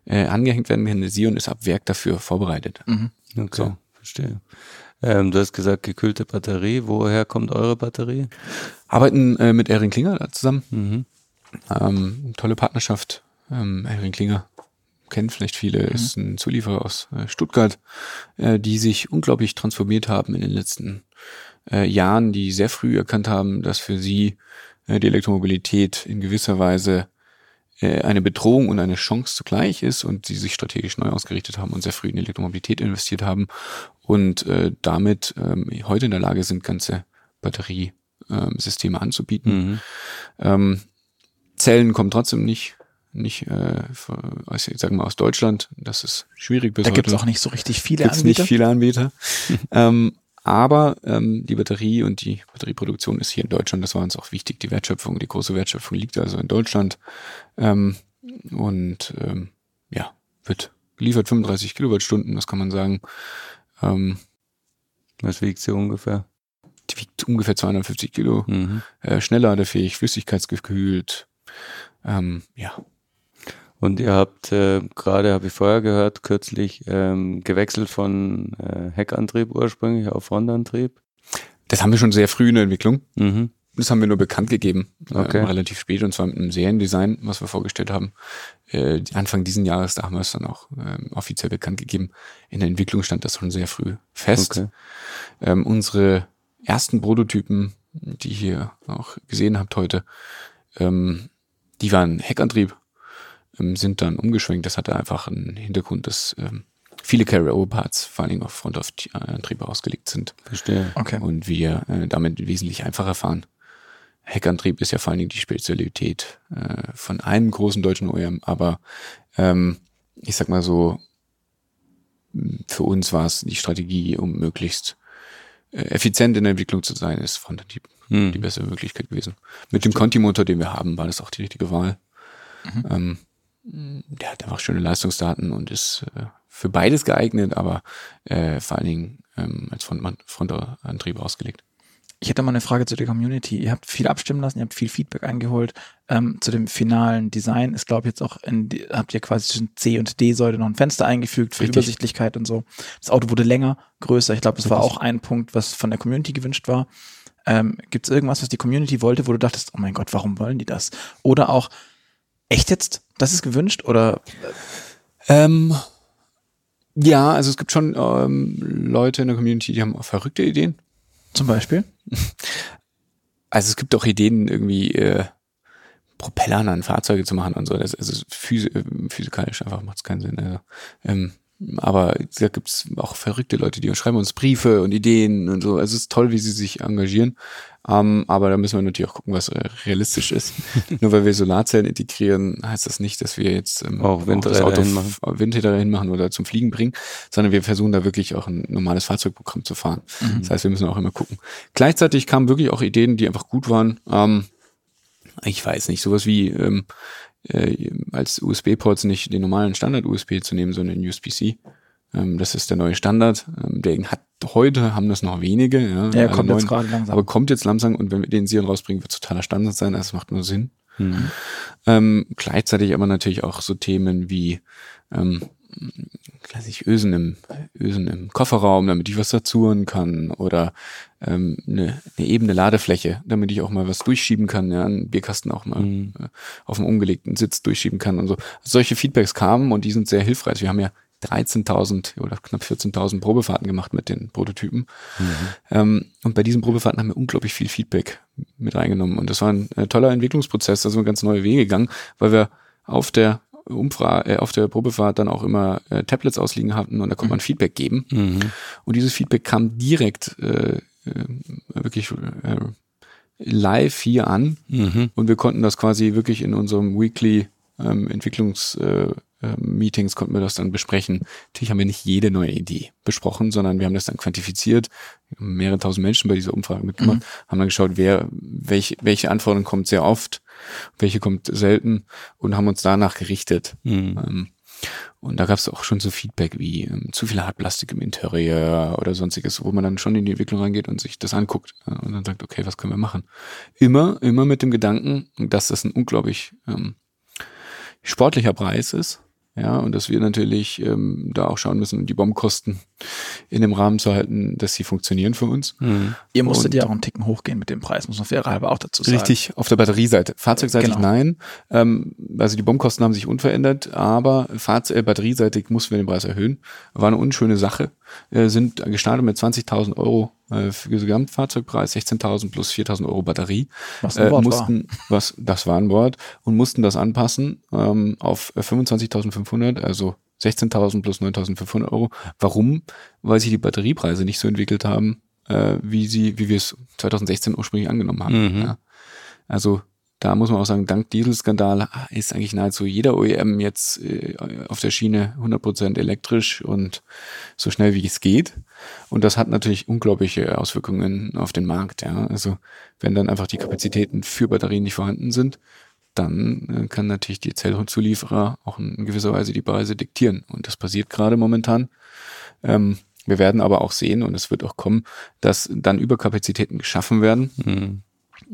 Speaker 3: äh, angehängt werden kann. Sion ist ab Werk dafür vorbereitet.
Speaker 2: Mhm. Okay, so. verstehe. Ähm, du hast gesagt, gekühlte Batterie. Woher kommt eure Batterie?
Speaker 3: Arbeiten äh, mit Erin Klinger zusammen. Mhm. Ähm, tolle Partnerschaft ähm, Henry Klinger kennt vielleicht viele, mhm. ist ein Zulieferer aus äh, Stuttgart, äh, die sich unglaublich transformiert haben in den letzten äh, Jahren, die sehr früh erkannt haben, dass für sie äh, die Elektromobilität in gewisser Weise äh, eine Bedrohung und eine Chance zugleich ist und sie sich strategisch neu ausgerichtet haben und sehr früh in Elektromobilität investiert haben und äh, damit ähm, heute in der Lage sind, ganze Batteriesysteme anzubieten. Mhm. Ähm, Zellen kommen trotzdem nicht nicht äh, aus, ich sag mal aus Deutschland. Das ist schwierig
Speaker 1: bis Da gibt es auch nicht so richtig viele
Speaker 3: gibt's Anbieter. nicht viele Anbieter. ähm, aber ähm, die Batterie und die Batterieproduktion ist hier in Deutschland. Das war uns auch wichtig. Die Wertschöpfung, die große Wertschöpfung liegt also in Deutschland. Ähm, und ähm, ja, wird geliefert 35 Kilowattstunden, das kann man sagen. Ähm,
Speaker 2: Was wiegt sie ungefähr?
Speaker 3: Die wiegt ungefähr 250 Kilo. Mhm. Äh, schnellladerfähig, flüssigkeitsgekühlt. Ähm, ja,
Speaker 2: und ihr habt äh, gerade, habe ich vorher gehört, kürzlich ähm, gewechselt von äh, Heckantrieb ursprünglich auf Frontantrieb.
Speaker 3: Das haben wir schon sehr früh in der Entwicklung. Mhm. Das haben wir nur bekannt gegeben, äh, okay. äh, relativ spät und zwar mit einem Seriendesign, was wir vorgestellt haben. Äh, Anfang diesen Jahres, da haben wir es dann auch äh, offiziell bekannt gegeben. In der Entwicklung stand das schon sehr früh fest. Okay. Ähm, unsere ersten Prototypen, die ihr auch gesehen habt heute, ähm, die waren Heckantrieb ähm, sind dann umgeschwenkt. Das hatte einfach einen Hintergrund, dass ähm, viele Carry-Over-Parts vor allen Dingen auf Front-Antriebe ausgelegt sind.
Speaker 2: Verstehe.
Speaker 3: Okay. Und wir äh, damit wesentlich einfacher fahren. Heckantrieb ist ja vor allen Dingen die Spezialität äh, von einem großen deutschen OEM, aber ähm, ich sag mal so, für uns war es die Strategie, um möglichst äh, effizient in der Entwicklung zu sein, ist Frontantrieb hm. die bessere Möglichkeit gewesen. Mit dem Conti-Motor, den wir haben, war das auch die richtige Wahl. Mhm. Ähm, der hat einfach schöne Leistungsdaten und ist äh, für beides geeignet, aber äh, vor allen Dingen ähm, als Front Frontantrieb ausgelegt.
Speaker 1: Ich hätte mal eine Frage zu der Community. Ihr habt viel abstimmen lassen, ihr habt viel Feedback eingeholt. Ähm, zu dem finalen Design ist, glaube ich, jetzt auch in habt ihr quasi zwischen C und D-Säule noch ein Fenster eingefügt für Richtig. Übersichtlichkeit und so. Das Auto wurde länger, größer. Ich glaube, das war auch ein Punkt, was von der Community gewünscht war. Ähm, Gibt es irgendwas, was die Community wollte, wo du dachtest, oh mein Gott, warum wollen die das? Oder auch, echt jetzt? Das ist gewünscht oder?
Speaker 3: Ähm, ja, also es gibt schon ähm, Leute in der Community, die haben verrückte Ideen.
Speaker 1: Zum Beispiel?
Speaker 3: Also es gibt auch Ideen, irgendwie äh, Propellern an Fahrzeuge zu machen und so. Das, also äh, physikalisch einfach macht es keinen Sinn. Also, ähm, aber da gibt's auch verrückte Leute, die schreiben uns Briefe und Ideen und so. Also es ist toll, wie sie sich engagieren. Ähm, aber da müssen wir natürlich auch gucken, was realistisch ist. Nur weil wir Solarzellen integrieren, heißt das nicht, dass wir jetzt ähm,
Speaker 2: auch. Windräder
Speaker 3: hinmachen oder zum Fliegen bringen, sondern wir versuchen da wirklich auch ein normales Fahrzeugprogramm zu fahren. Mhm. Das heißt, wir müssen auch immer gucken. Gleichzeitig kamen wirklich auch Ideen, die einfach gut waren. Ähm, ich weiß nicht, sowas wie ähm, äh, als USB-Ports nicht den normalen Standard-USB zu nehmen, sondern USB-C. Ähm, das ist der neue Standard. Ähm, der hat heute haben das noch wenige. Ja,
Speaker 1: ja kommt neuen, jetzt gerade langsam.
Speaker 3: Aber kommt jetzt langsam und wenn wir den Serial rausbringen, wird totaler Standard sein. Das macht nur Sinn. Mhm. Ähm, gleichzeitig aber natürlich auch so Themen wie ähm, klassisch Ösen im, Ösen im Kofferraum, damit ich was dazuhören kann oder ähm, eine, eine ebene Ladefläche, damit ich auch mal was durchschieben kann, ja, einen Bierkasten auch mal mhm. äh, auf dem umgelegten Sitz durchschieben kann und so. solche Feedbacks kamen und die sind sehr hilfreich. Wir haben ja 13.000 oder knapp 14.000 Probefahrten gemacht mit den Prototypen. Mhm. Ähm, und bei diesen Probefahrten haben wir unglaublich viel Feedback mit reingenommen. Und das war ein äh, toller Entwicklungsprozess, da sind wir ganz neue Wege gegangen, weil wir auf der Umfrage, äh, auf der Probefahrt dann auch immer äh, Tablets ausliegen hatten und da konnte man mhm. Feedback geben. Mhm. Und dieses Feedback kam direkt äh, äh, wirklich äh, live hier an mhm. und wir konnten das quasi wirklich in unserem Weekly ähm, Entwicklungs äh, ähm, Meetings konnten wir das dann besprechen. Natürlich haben wir nicht jede neue Idee besprochen, sondern wir haben das dann quantifiziert. Mehrere tausend Menschen bei dieser Umfrage mitgemacht, mhm. haben dann geschaut, wer, welche, welche Anforderung kommt sehr oft, welche kommt selten und haben uns danach gerichtet. Mhm. Ähm, und da gab es auch schon so Feedback wie ähm, zu viel Hartplastik im Interieur oder sonstiges, wo man dann schon in die Entwicklung reingeht und sich das anguckt äh, und dann sagt, okay, was können wir machen? Immer, immer mit dem Gedanken, dass das ein unglaublich ähm, sportlicher Preis ist ja, und dass wir natürlich ähm, da auch schauen müssen, die Bombenkosten in dem Rahmen zu halten, dass sie funktionieren für uns.
Speaker 1: Mhm. Ihr musstet
Speaker 3: Und-
Speaker 1: ja auch einen Ticken hochgehen mit dem Preis, muss man fairerhalber auch dazu sagen.
Speaker 3: Richtig, auf der Batterieseite. Fahrzeugseitig
Speaker 1: Genau.
Speaker 3: nein. Ähm, also die Bombkosten haben sich unverändert, aber Fahrzeug, äh, batterieseitig mussten wir den Preis erhöhen. War eine unschöne Sache. Äh, sind gestartet mit 20.000 Euro äh, für den Gesamtfahrzeugpreis, 16.000 plus 4.000 Euro Batterie.
Speaker 1: Was ein
Speaker 3: Äh,
Speaker 1: Wort
Speaker 3: mussten, was, das war ein Wort, und mussten das anpassen ähm, auf äh, 25.500, also 16.000 plus 9.500 Euro. Warum? Weil sich die Batteriepreise nicht so entwickelt haben, äh, wie sie, wie wir es 2016 ursprünglich angenommen haben.
Speaker 2: Mhm.
Speaker 3: Ja. Also da muss man auch sagen, dank Dieselskandal ist eigentlich nahezu jeder OEM jetzt äh, auf der Schiene 100% elektrisch und so schnell wie es geht. Und das hat natürlich unglaubliche Auswirkungen auf den Markt. Ja. Also wenn dann einfach die Kapazitäten für Batterien nicht vorhanden sind, dann äh, kann natürlich die Zellzulieferer auch in gewisser Weise die Preise diktieren. Und das passiert gerade momentan. Ähm, wir werden aber auch sehen, und es wird auch kommen, dass dann Überkapazitäten geschaffen werden.
Speaker 2: Mhm.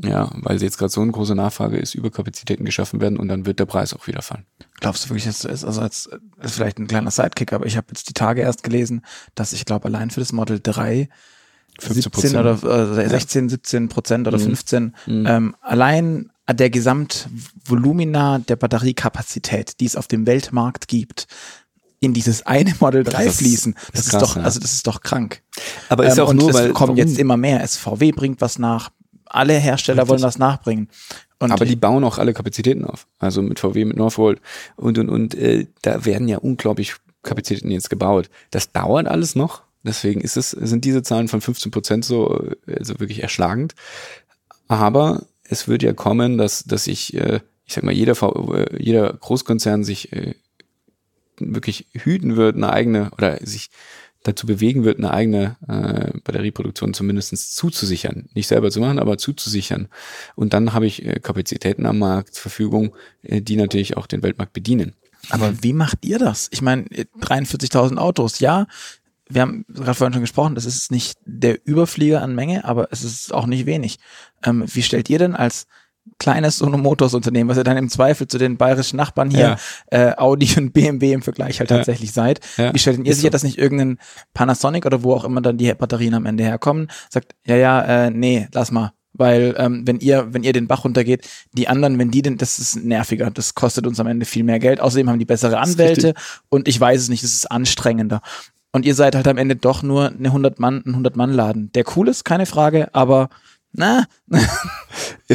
Speaker 3: Ja, weil jetzt gerade so eine große Nachfrage ist, Überkapazitäten geschaffen werden und dann wird der Preis auch wieder fallen.
Speaker 1: Glaubst du wirklich, dass das ist? Also jetzt ist vielleicht ein kleiner Sidekick, aber ich habe jetzt die Tage erst gelesen, dass ich glaube allein für das Model 3 17
Speaker 3: 15%.
Speaker 1: oder äh, 16, 17 Prozent oder
Speaker 3: Mhm.
Speaker 1: 15
Speaker 3: Mhm.
Speaker 1: ähm, allein der Gesamtvolumina der Batteriekapazität, die es auf dem Weltmarkt gibt, in dieses eine Model 3
Speaker 3: Das ist-
Speaker 1: fließen.
Speaker 3: ist
Speaker 1: Das ist,
Speaker 3: krass,
Speaker 1: doch,
Speaker 3: ja.
Speaker 1: also das ist doch krank.
Speaker 3: Aber ist
Speaker 1: Ähm,
Speaker 3: ja auch nur,
Speaker 1: es
Speaker 3: weil
Speaker 1: kommen
Speaker 3: warum?
Speaker 1: jetzt immer mehr. SVW bringt was nach. Alle Hersteller
Speaker 3: Richtig.
Speaker 1: wollen was nachbringen. Und
Speaker 3: aber die bauen auch alle Kapazitäten auf. Also mit VW, mit Northvolt und und und äh, da werden ja unglaublich Kapazitäten jetzt gebaut. Das dauert alles noch. Deswegen ist es, sind diese Zahlen von 15 Prozent so, äh, also wirklich erschlagend. Aber es wird ja kommen, dass, dass ich, äh, ich sag mal, jeder, V- äh, jeder Großkonzern sich äh, wirklich hüten wird, eine eigene oder sich dazu bewegen wird, eine eigene äh, Batterieproduktion zumindest zuzusichern. Nicht selber zu machen, aber zuzusichern. Und dann habe ich äh, Kapazitäten am Markt zur Verfügung, äh, die natürlich auch den Weltmarkt bedienen.
Speaker 1: Aber wie macht ihr das? Ich meine, 43.000 Autos, ja. Wir haben gerade vorhin schon gesprochen, das ist nicht der Überflieger an Menge, aber es ist auch nicht wenig. Ähm, wie stellt ihr denn als kleines Sono Motors Unternehmen, was ihr dann im Zweifel zu den bayerischen Nachbarn hier, äh, Audi und BMW im Vergleich halt
Speaker 3: Ja.
Speaker 1: tatsächlich seid,
Speaker 3: Ja,
Speaker 1: wie stellt denn ihr sicher,
Speaker 3: so.
Speaker 1: dass nicht irgendein Panasonic oder wo auch immer dann die Batterien am Ende herkommen, sagt, ja, ja, äh, nee, lass mal. Weil ähm, wenn ihr, wenn ihr den Bach runtergeht, die anderen, wenn die denn, das ist nerviger, das kostet uns am Ende viel mehr Geld. Außerdem haben die bessere Anwälte und ich weiß es nicht, das ist anstrengender. Und ihr seid halt am Ende doch nur eine 100 Mann, ein 100 Mann Laden. Der cool ist, keine Frage, aber na,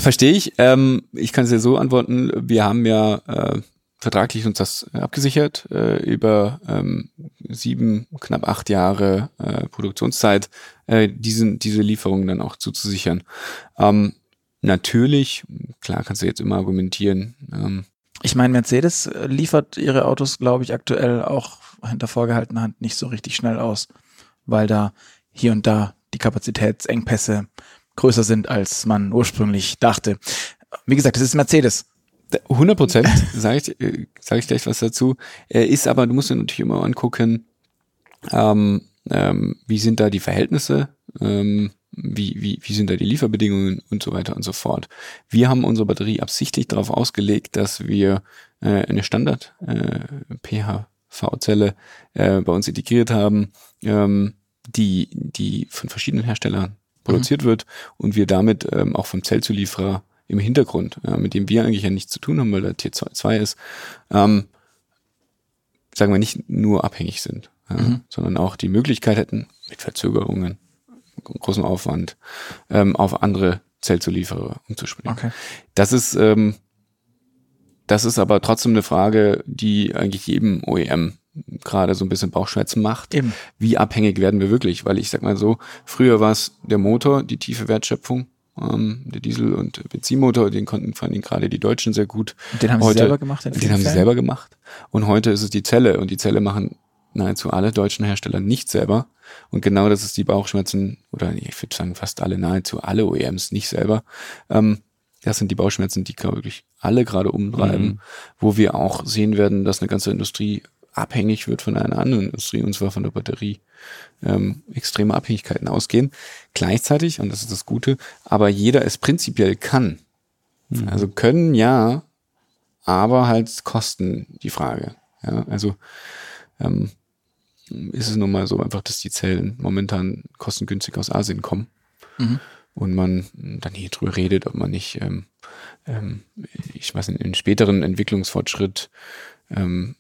Speaker 3: Verstehe ich. Ähm, ich kann es ja so antworten. Wir haben ja äh, vertraglich uns das äh, abgesichert äh, über ähm, sieben, knapp acht Jahre äh, Produktionszeit, äh, diesen, diese Lieferungen dann auch zuzusichern. Ähm, natürlich, klar kannst du jetzt immer argumentieren, ähm,
Speaker 1: ich meine, Mercedes äh, liefert ihre Autos, glaube ich, aktuell auch hinter vorgehaltener Hand nicht so richtig schnell aus, weil da hier und da die Kapazitätsengpässe größer sind, als man ursprünglich dachte. Wie gesagt, es ist Mercedes.
Speaker 3: 100 Prozent, sage ich, äh, sag ich gleich was dazu. Äh, ist aber, du musst dir natürlich immer angucken, ähm, ähm, wie sind da die Verhältnisse, ähm, wie, wie, wie sind da die Lieferbedingungen und so weiter und so fort. Wir haben unsere Batterie absichtlich darauf ausgelegt, dass wir äh, eine Standard äh, PHV-Zelle äh, bei uns integriert haben, ähm, die, die von verschiedenen Herstellern produziert wird und wir damit ähm, auch vom Zellzulieferer im Hintergrund, äh, mit dem wir eigentlich ja nichts zu tun haben, weil der Tier 2 ist, ähm, sagen wir nicht nur abhängig sind, ja,
Speaker 1: Mhm.
Speaker 3: sondern auch die Möglichkeit hätten, mit Verzögerungen, großem Aufwand, ähm, auf andere Zellzulieferer umzuspringen.
Speaker 1: Okay.
Speaker 3: Das ist, ähm, das ist aber trotzdem eine Frage, die eigentlich jedem OEM gerade so ein bisschen Bauchschmerzen macht.
Speaker 1: Eben.
Speaker 3: Wie abhängig werden wir wirklich? Weil ich sag mal so, früher war es der Motor, die tiefe Wertschöpfung, ähm, der Diesel- und Benzinmotor, den konnten vor allem gerade die Deutschen sehr gut.
Speaker 1: Und den haben sie
Speaker 3: Heute-
Speaker 1: selber gemacht?
Speaker 3: Den haben sie selber gemacht. Und heute ist es die Zelle und die Zelle machen nahezu alle deutschen Hersteller nicht selber. Und genau das ist die Bauchschmerzen, oder ich würde sagen fast alle, nahezu alle OEMs nicht selber. Ähm, das sind die Bauchschmerzen, die wirklich alle gerade umtreiben,
Speaker 2: Mhm.
Speaker 3: wo wir auch sehen werden, dass eine ganze Industrie abhängig wird von einer anderen Industrie, und zwar von der Batterie. Ähm, extreme Abhängigkeiten ausgehen. Gleichzeitig, und das ist das Gute, aber jeder es prinzipiell kann. Also können ja, aber halt Kosten die Frage. Ja, also ähm, ist es nun mal so einfach, dass die Zellen momentan kostengünstig aus Asien kommen.
Speaker 1: Mhm.
Speaker 3: Und man dann hier drüber redet, ob man nicht, ähm, ähm, ich weiß nicht, in späteren Entwicklungsfortschritt ähm,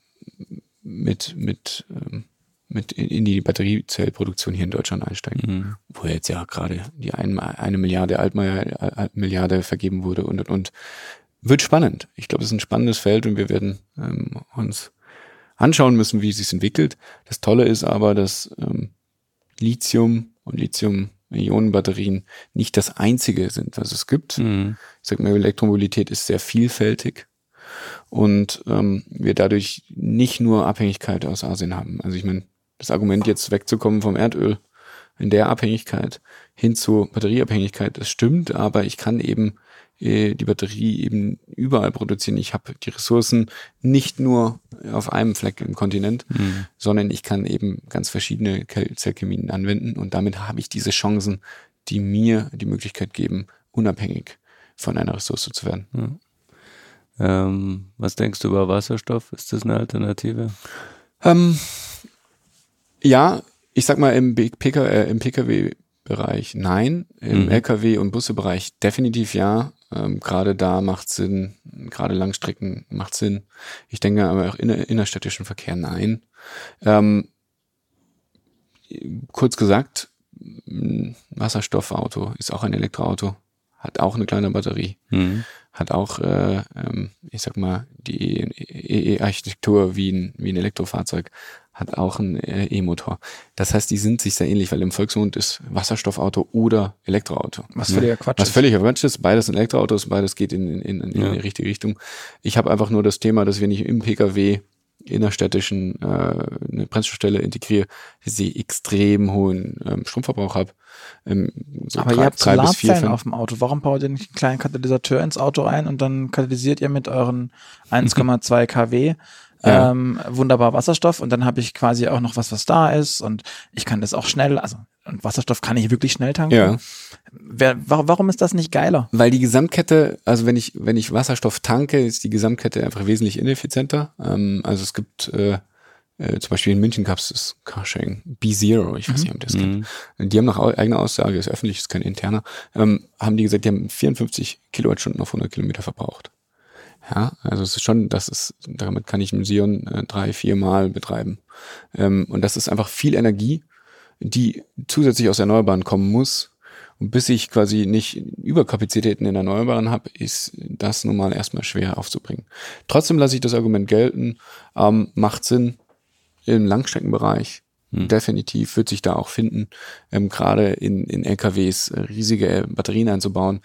Speaker 3: mit, mit, ähm, mit in, die Batteriezellproduktion hier in Deutschland einsteigen.
Speaker 2: Mhm.
Speaker 3: Wo jetzt ja gerade die ein, eine Milliarde Altmaier, Milliarde vergeben wurde und, und, und. Wird spannend. Ich glaube, es ist ein spannendes Feld und wir werden ähm, uns anschauen müssen, wie es sich entwickelt. Das Tolle ist aber, dass ähm, Lithium und Lithium-Ionen-Batterien nicht das einzige sind, was es gibt.
Speaker 2: Mhm.
Speaker 3: Ich sag mal, Elektromobilität ist sehr vielfältig und ähm, wir dadurch nicht nur Abhängigkeit aus Asien haben. Also ich meine, das Argument jetzt wegzukommen vom Erdöl in der Abhängigkeit hin zu Batterieabhängigkeit, das stimmt, aber ich kann eben äh, die Batterie eben überall produzieren. Ich habe die Ressourcen nicht nur auf einem Fleck im Kontinent,
Speaker 2: Mhm.
Speaker 3: sondern ich kann eben ganz verschiedene Zellchemien anwenden und damit habe ich diese Chancen, die mir die Möglichkeit geben, unabhängig von einer Ressource zu werden.
Speaker 2: Ähm, was denkst du über Wasserstoff? Ist das eine Alternative?
Speaker 3: Ähm, ja, ich sag mal im, PK, äh, im Pkw-Bereich nein, im
Speaker 2: Mhm.
Speaker 3: Lkw- und Bussebereich definitiv ja. Ähm, gerade da macht Sinn, gerade Langstrecken macht Sinn. Ich denke aber auch inner, innerstädtischen Verkehr nein. Ähm, kurz gesagt, Wasserstoffauto ist auch ein Elektroauto, hat auch eine kleine Batterie
Speaker 2: Mhm.
Speaker 3: hat auch, äh, ähm, ich sag mal, die EE-Architektur wie ein, wie ein Elektrofahrzeug, hat auch einen äh, E-Motor. Das heißt, die sind sich sehr ähnlich, weil im Volksmund ist Wasserstoffauto oder Elektroauto.
Speaker 1: Was völliger Quatsch
Speaker 3: Was
Speaker 1: ist.
Speaker 3: völliger Quatsch ist, beides sind Elektroautos, beides geht in, in, in, in
Speaker 2: Ja.
Speaker 3: die richtige Richtung. Ich habe einfach nur das Thema, dass wenn ich im Pkw innerstädtischen äh, eine Brennstoffstelle integriere, sie extrem hohen ähm, Stromverbrauch habe. Ähm, so
Speaker 1: Aber
Speaker 3: drei-
Speaker 1: ihr habt
Speaker 3: drei bis vier,
Speaker 1: Solarzellen auf dem Auto. Warum baut ihr nicht einen kleinen Katalysateur ins Auto ein und dann katalysiert ihr mit euren 1,2 kW
Speaker 3: Ja.
Speaker 1: ähm, wunderbar Wasserstoff und dann habe ich quasi auch noch was, was da ist und ich kann das auch schnell, also und Wasserstoff kann ich wirklich schnell tanken.
Speaker 3: Ja.
Speaker 1: Wer, wa- warum ist das nicht geiler?
Speaker 3: Weil die Gesamtkette, also wenn ich, wenn ich Wasserstoff tanke, ist die Gesamtkette einfach wesentlich ineffizienter. Ähm, also es gibt äh, äh, zum Beispiel in München gab es das Carsharing B-Zero, ich weiß nicht, ob das kennt.
Speaker 2: Mhm.
Speaker 3: Die haben nach eigener Aussage, ist öffentlich, ist kein interner, ähm, haben die gesagt, die haben 54 Kilowattstunden auf 100 Kilometer verbraucht. Ja, also es ist schon, das ist, damit kann ich einen Sion äh, drei, vier Mal betreiben. Ähm, und das ist einfach viel Energie, die zusätzlich aus Erneuerbaren kommen muss. Und bis ich quasi nicht Überkapazitäten in Erneuerbaren habe, ist das nun mal erstmal schwer aufzubringen. Trotzdem lasse ich das Argument gelten, ähm, macht Sinn im Langstreckenbereich.
Speaker 2: Hm.
Speaker 3: Definitiv wird sich da auch finden, ähm, gerade in, in LKWs äh, riesige äh, Batterien einzubauen,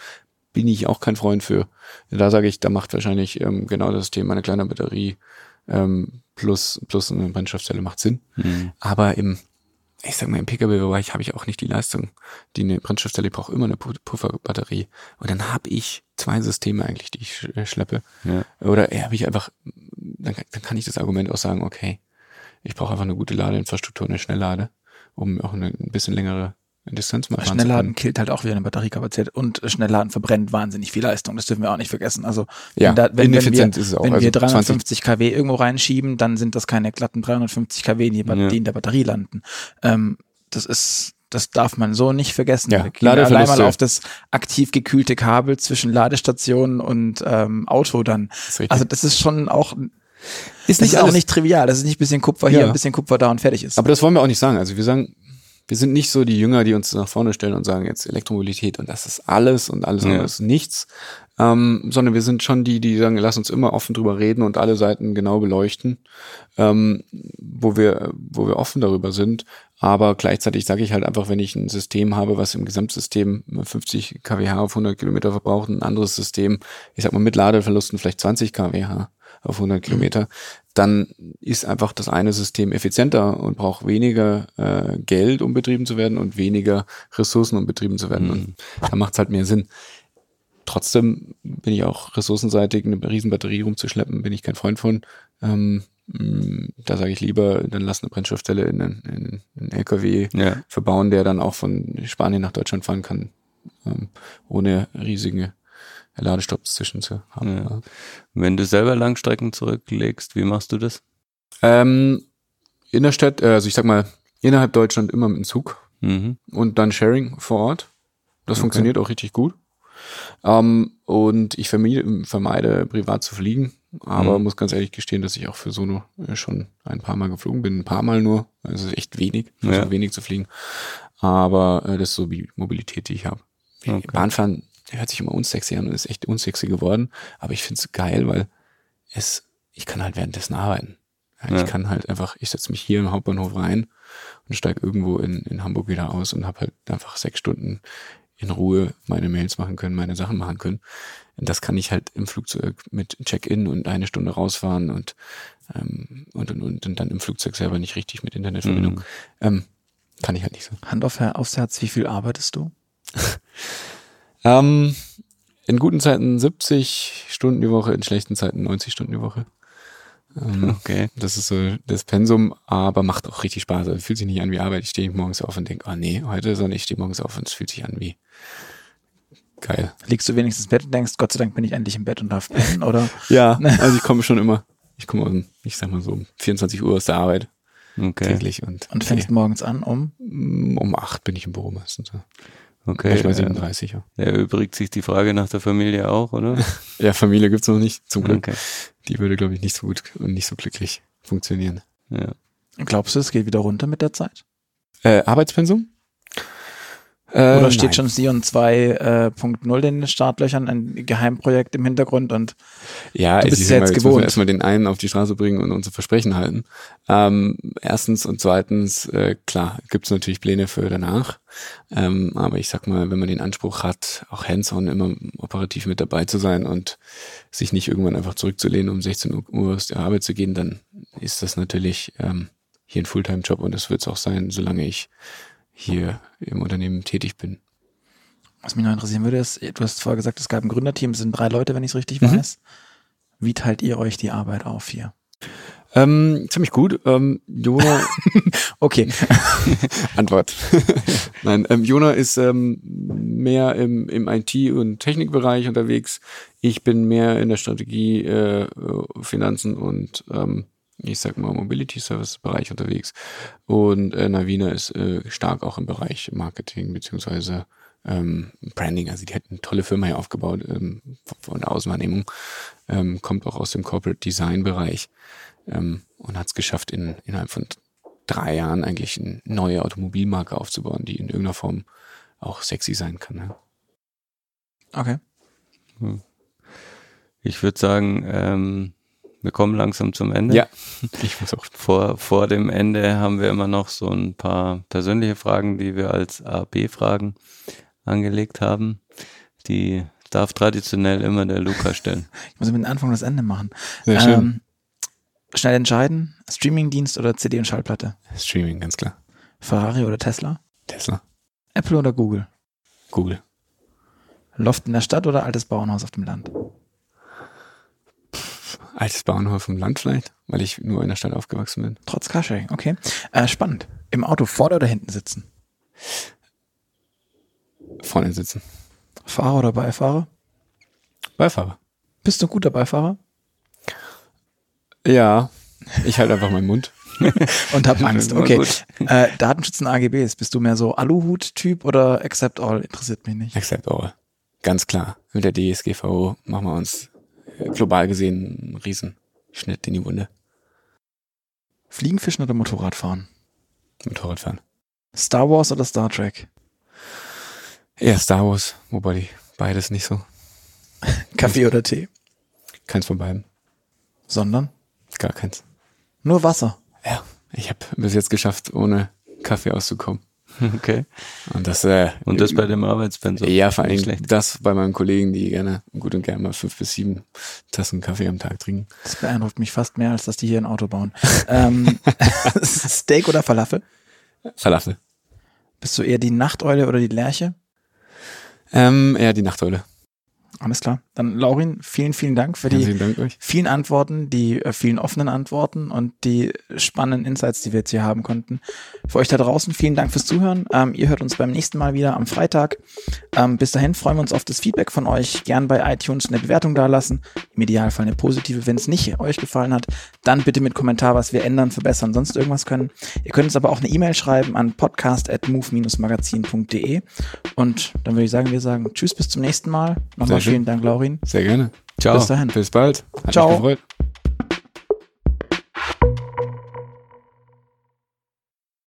Speaker 3: bin ich auch kein Freund für. Da sage ich, da macht wahrscheinlich ähm, genau das Thema eine kleine Batterie ähm, plus, plus eine Brennstoffzelle macht Sinn.
Speaker 2: Mhm.
Speaker 3: Aber im, ich sag mal, im Pkw-Bereich habe ich auch nicht die Leistung, die eine Brennstoffzelle, ich brauche immer eine Pu- Pufferbatterie. Und dann habe ich zwei Systeme eigentlich, die ich äh, schleppe.
Speaker 2: Ja.
Speaker 3: Oder äh, habe ich einfach, dann, kann- dann kann ich das Argument auch sagen, okay, ich brauche einfach eine gute Ladeinfrastruktur, eine Schnelllade, um auch eine ein bisschen längere Distanz mal
Speaker 1: Schnellladen killt halt auch wieder eine Batteriekapazität und Schnellladen verbrennt wahnsinnig viel Leistung. Das dürfen wir auch nicht vergessen. Also
Speaker 3: Ja,
Speaker 1: wenn, da, wenn, wenn wir, wenn
Speaker 3: Also
Speaker 1: wir
Speaker 3: 20
Speaker 1: 350 kW irgendwo reinschieben, dann sind das keine glatten 350 kW, die,
Speaker 2: Ja.
Speaker 1: die in der Batterie landen. Ähm, das ist das darf man so nicht vergessen.
Speaker 3: Ja,
Speaker 1: allein mal auf das aktiv gekühlte Kabel zwischen Ladestation und ähm, Auto dann.
Speaker 3: richtig.
Speaker 1: Also das ist schon auch
Speaker 3: ist
Speaker 1: das ist auch nicht trivial. Das ist nicht ein bisschen Kupfer hier,
Speaker 3: Ja.
Speaker 1: ein bisschen Kupfer da und fertig ist.
Speaker 3: Aber das wollen wir auch nicht sagen. Also wir sagen, wir sind nicht so die Jünger, die uns nach vorne stellen und sagen jetzt Elektromobilität und das ist alles und alles
Speaker 2: Ja.
Speaker 3: andere ist nichts. Ähm, sondern wir sind schon die, die sagen, lass uns immer offen drüber reden und alle Seiten genau beleuchten, ähm, wo wir, wo wir offen darüber sind. Aber gleichzeitig sage ich halt einfach, wenn ich ein System habe, was im Gesamtsystem 50 kWh auf 100 Kilometer verbraucht, ein anderes System, ich sag mal mit Ladeverlusten vielleicht 20 kWh auf 100 Kilometer, dann ist einfach das eine System effizienter und braucht weniger äh, Geld, um betrieben zu werden und weniger Ressourcen, um betrieben zu werden. Und da macht es halt mehr Sinn. Trotzdem bin ich auch ressourcenseitig, eine Riesenbatterie rumzuschleppen, bin ich kein Freund von. Ähm, mh, da sage ich lieber, dann lass eine Brennstoffstelle in einen, in einen LKW
Speaker 2: Ja.
Speaker 3: verbauen, der dann auch von Spanien nach Deutschland fahren kann, ähm, ohne riesige Ladestopps zwischen zu haben.
Speaker 2: Ja. Wenn du selber Langstrecken zurücklegst, wie machst du das?
Speaker 3: Ähm, in der Stadt, äh, also ich sag mal, innerhalb Deutschland immer mit dem Zug
Speaker 2: Mhm.
Speaker 3: und dann Sharing vor Ort. Das
Speaker 2: Okay.
Speaker 3: funktioniert auch richtig gut. Ähm, und ich vermeide, vermeide privat zu fliegen, aber
Speaker 2: Mhm.
Speaker 3: muss ganz ehrlich gestehen, dass ich auch für Sono äh, schon ein paar Mal geflogen bin. Ein paar Mal nur. Also echt wenig,
Speaker 2: Ja.
Speaker 3: so wenig zu fliegen. Aber äh, das ist so die Mobilität, die ich habe.
Speaker 2: Okay.
Speaker 3: Bahnfahren hört sich immer unsexy an und ist echt unsexy geworden. Aber ich finde es geil, weil es, ich kann halt währenddessen arbeiten. Ja,
Speaker 2: Ja.
Speaker 3: Ich kann halt einfach, ich setze mich hier im Hauptbahnhof rein und steige irgendwo in, in Hamburg wieder aus und habe halt einfach sechs Stunden in Ruhe meine Mails machen können, meine Sachen machen können. Und das kann ich halt im Flugzeug mit Check-in und eine Stunde rausfahren und, ähm, und, und, und, und dann im Flugzeug selber nicht richtig mit Internetverbindung.
Speaker 2: Mhm.
Speaker 3: Ähm, kann ich halt nicht so.
Speaker 1: Hand auf, aufs Herz, wie viel arbeitest du?
Speaker 3: Ähm, in guten Zeiten 70 Stunden die Woche, in schlechten Zeiten 90 Stunden die Woche. Ähm,
Speaker 2: Okay.
Speaker 3: Das ist so das Pensum, aber macht auch richtig Spaß. Also fühlt sich nicht an wie Arbeit. Ich stehe morgens auf und denke, oh nee, heute, sondern ich stehe morgens auf und es fühlt sich an wie geil.
Speaker 1: Liegst du wenigstens im Bett und denkst, Gott sei Dank bin ich endlich im Bett und darf pennen, oder?
Speaker 3: Ja, also ich komme schon immer, ich komme um, ich sag mal so, um 24 Uhr aus der Arbeit
Speaker 2: Okay.
Speaker 3: täglich und,
Speaker 1: Und fängst morgens an um?
Speaker 3: um, um 8 bin ich im Büro meistens.
Speaker 2: Okay.
Speaker 3: Manchmal
Speaker 2: äh,
Speaker 3: 37, ja.
Speaker 2: erübrigt sich die Frage nach der Familie auch, oder?
Speaker 3: Ja, Familie gibt's noch nicht, zum Glück.
Speaker 2: Okay.
Speaker 3: Die würde, glaube ich, nicht so gut und nicht so glücklich funktionieren.
Speaker 2: Ja.
Speaker 1: Glaubst du, es geht wieder runter mit der Zeit?
Speaker 3: Äh, Arbeitspensum? Äh,
Speaker 1: Oder steht
Speaker 3: nein.
Speaker 1: schon Sion 2.0 in den Startlöchern, ein Geheimprojekt im Hintergrund und
Speaker 3: Ja,
Speaker 1: Du bist
Speaker 3: ist
Speaker 1: es
Speaker 3: immer,
Speaker 1: jetzt
Speaker 3: wir
Speaker 1: gewohnt.
Speaker 3: erstmal den einen auf die Straße bringen und unsere Versprechen halten. Ähm, erstens und zweitens, äh, klar, gibt es natürlich Pläne für danach. Ähm, aber ich sag mal, wenn man den Anspruch hat, auch hands-on immer operativ mit dabei zu sein und sich nicht irgendwann einfach zurückzulehnen, um 16 Uhr aus der Arbeit zu gehen, dann ist das natürlich ähm, hier ein Fulltime-Job und das wird es auch sein, solange ich hier im Unternehmen tätig bin.
Speaker 1: was mich noch interessieren würde, ist, du hast vorher gesagt, es gab ein Gründerteam, es sind drei Leute, wenn ich es richtig
Speaker 3: Mhm.
Speaker 1: weiß. Wie teilt ihr euch die Arbeit auf hier?
Speaker 3: Ähm, ziemlich gut. Ähm, Jona
Speaker 1: Okay,
Speaker 3: Antwort. Nein, ähm, Jona ist ähm, mehr im, im IT- und Technikbereich unterwegs. Ich bin mehr in der Strategie, äh, Finanzen und ähm, ich sag mal Mobility Service Bereich unterwegs. Und äh, Navina ist äh, stark auch im Bereich Marketing beziehungsweise ähm, Branding. Also die hat eine tolle Firma hier aufgebaut ähm, von- von der Außenwahrnehmung. Ähm, kommt auch aus dem Corporate Design Bereich ähm, und hat es geschafft, in, innerhalb von drei Jahren eigentlich eine neue Automobilmarke aufzubauen, die in irgendeiner Form auch sexy sein kann. Ne?
Speaker 1: okay.
Speaker 2: Ich würde sagen, ähm, wir kommen langsam zum Ende.
Speaker 3: Ja. Ich muss auch.
Speaker 2: Vor, vor dem Ende haben wir immer noch so ein paar persönliche Fragen, die wir als A-B-Fragen angelegt haben. Die darf traditionell immer der Luca stellen.
Speaker 1: Ich muss mit dem Anfang und das Ende machen.
Speaker 3: Sehr schön.
Speaker 1: Ähm, schnell entscheiden, Streamingdienst oder CD und Schallplatte?
Speaker 3: Streaming, ganz klar.
Speaker 1: Ferrari oder Tesla?
Speaker 3: Tesla,
Speaker 1: Apple oder Google?
Speaker 3: Google.
Speaker 1: Loft in der Stadt oder altes Bauernhaus auf dem Land?
Speaker 3: Altes Bauernhof vom Land vielleicht, weil ich nur in der Stadt aufgewachsen bin.
Speaker 1: Trotz Carsharing, okay. Äh, spannend. Im Auto vorne oder hinten sitzen?
Speaker 3: Vorne sitzen.
Speaker 1: Fahrer oder Beifahrer?
Speaker 3: Beifahrer.
Speaker 1: Bist du ein guter Beifahrer?
Speaker 3: Ja, ich halte einfach meinen Mund.
Speaker 1: Und hab Angst, okay. Äh, Datenschutz und AGBs, bist du mehr so Aluhut-Typ oder Accept All? Interessiert mich nicht.
Speaker 3: Accept all. Ganz klar. Mit der DSGVO machen wir uns global gesehen einen riesen Schnitt in die Wunde.
Speaker 1: Fliegen, Fischen oder Motorradfahren?
Speaker 3: Motorradfahren.
Speaker 1: Star Wars oder Star Trek?
Speaker 3: Eher Star Wars, wobei die beides nicht so.
Speaker 1: Kaffee oder Tee?
Speaker 3: Keins von beiden.
Speaker 1: Sondern
Speaker 3: Gar keins.
Speaker 1: nur Wasser.
Speaker 3: Ja, ich habe bis jetzt geschafft, ohne Kaffee auszukommen.
Speaker 2: Okay.
Speaker 3: Und das, äh,
Speaker 2: Und das bei dem Arbeitspensum.
Speaker 3: ja, vor Dingen
Speaker 2: schlecht.
Speaker 3: das bei meinen Kollegen, die gerne gut und gerne mal fünf bis sieben Tassen Kaffee am Tag trinken.
Speaker 1: Das beeindruckt mich fast mehr, als dass die hier ein Auto bauen. ähm, Steak oder Falafel?
Speaker 3: Falafel.
Speaker 1: Bist du eher die Nachteule oder die Lerche?
Speaker 3: Ähm, eher die Nachteule.
Speaker 1: Alles klar. Dann Laurin, vielen, vielen Dank für die
Speaker 3: Dank
Speaker 1: vielen Antworten, die äh, vielen offenen Antworten und die spannenden Insights, die wir jetzt hier haben konnten. Für euch da draußen, vielen Dank fürs Zuhören. Ähm, ihr hört uns beim nächsten Mal wieder am Freitag. Ähm, bis dahin freuen wir uns auf das Feedback von euch. Gern bei iTunes eine Bewertung dalassen. Im Idealfall eine positive. Wenn es nicht euch gefallen hat, dann bitte mit Kommentar, was wir ändern, verbessern, sonst irgendwas können. Ihr könnt uns aber auch eine E-Mail schreiben an podcast.move-magazin.de und dann würde ich sagen, wir sagen Tschüss, bis zum nächsten Mal. Nochmal vielen Dank, Laurin.
Speaker 3: Sehr gerne.
Speaker 2: Ciao.
Speaker 1: Bis dahin.
Speaker 3: Bis bald.
Speaker 1: Hat Ciao. Mich gefreut.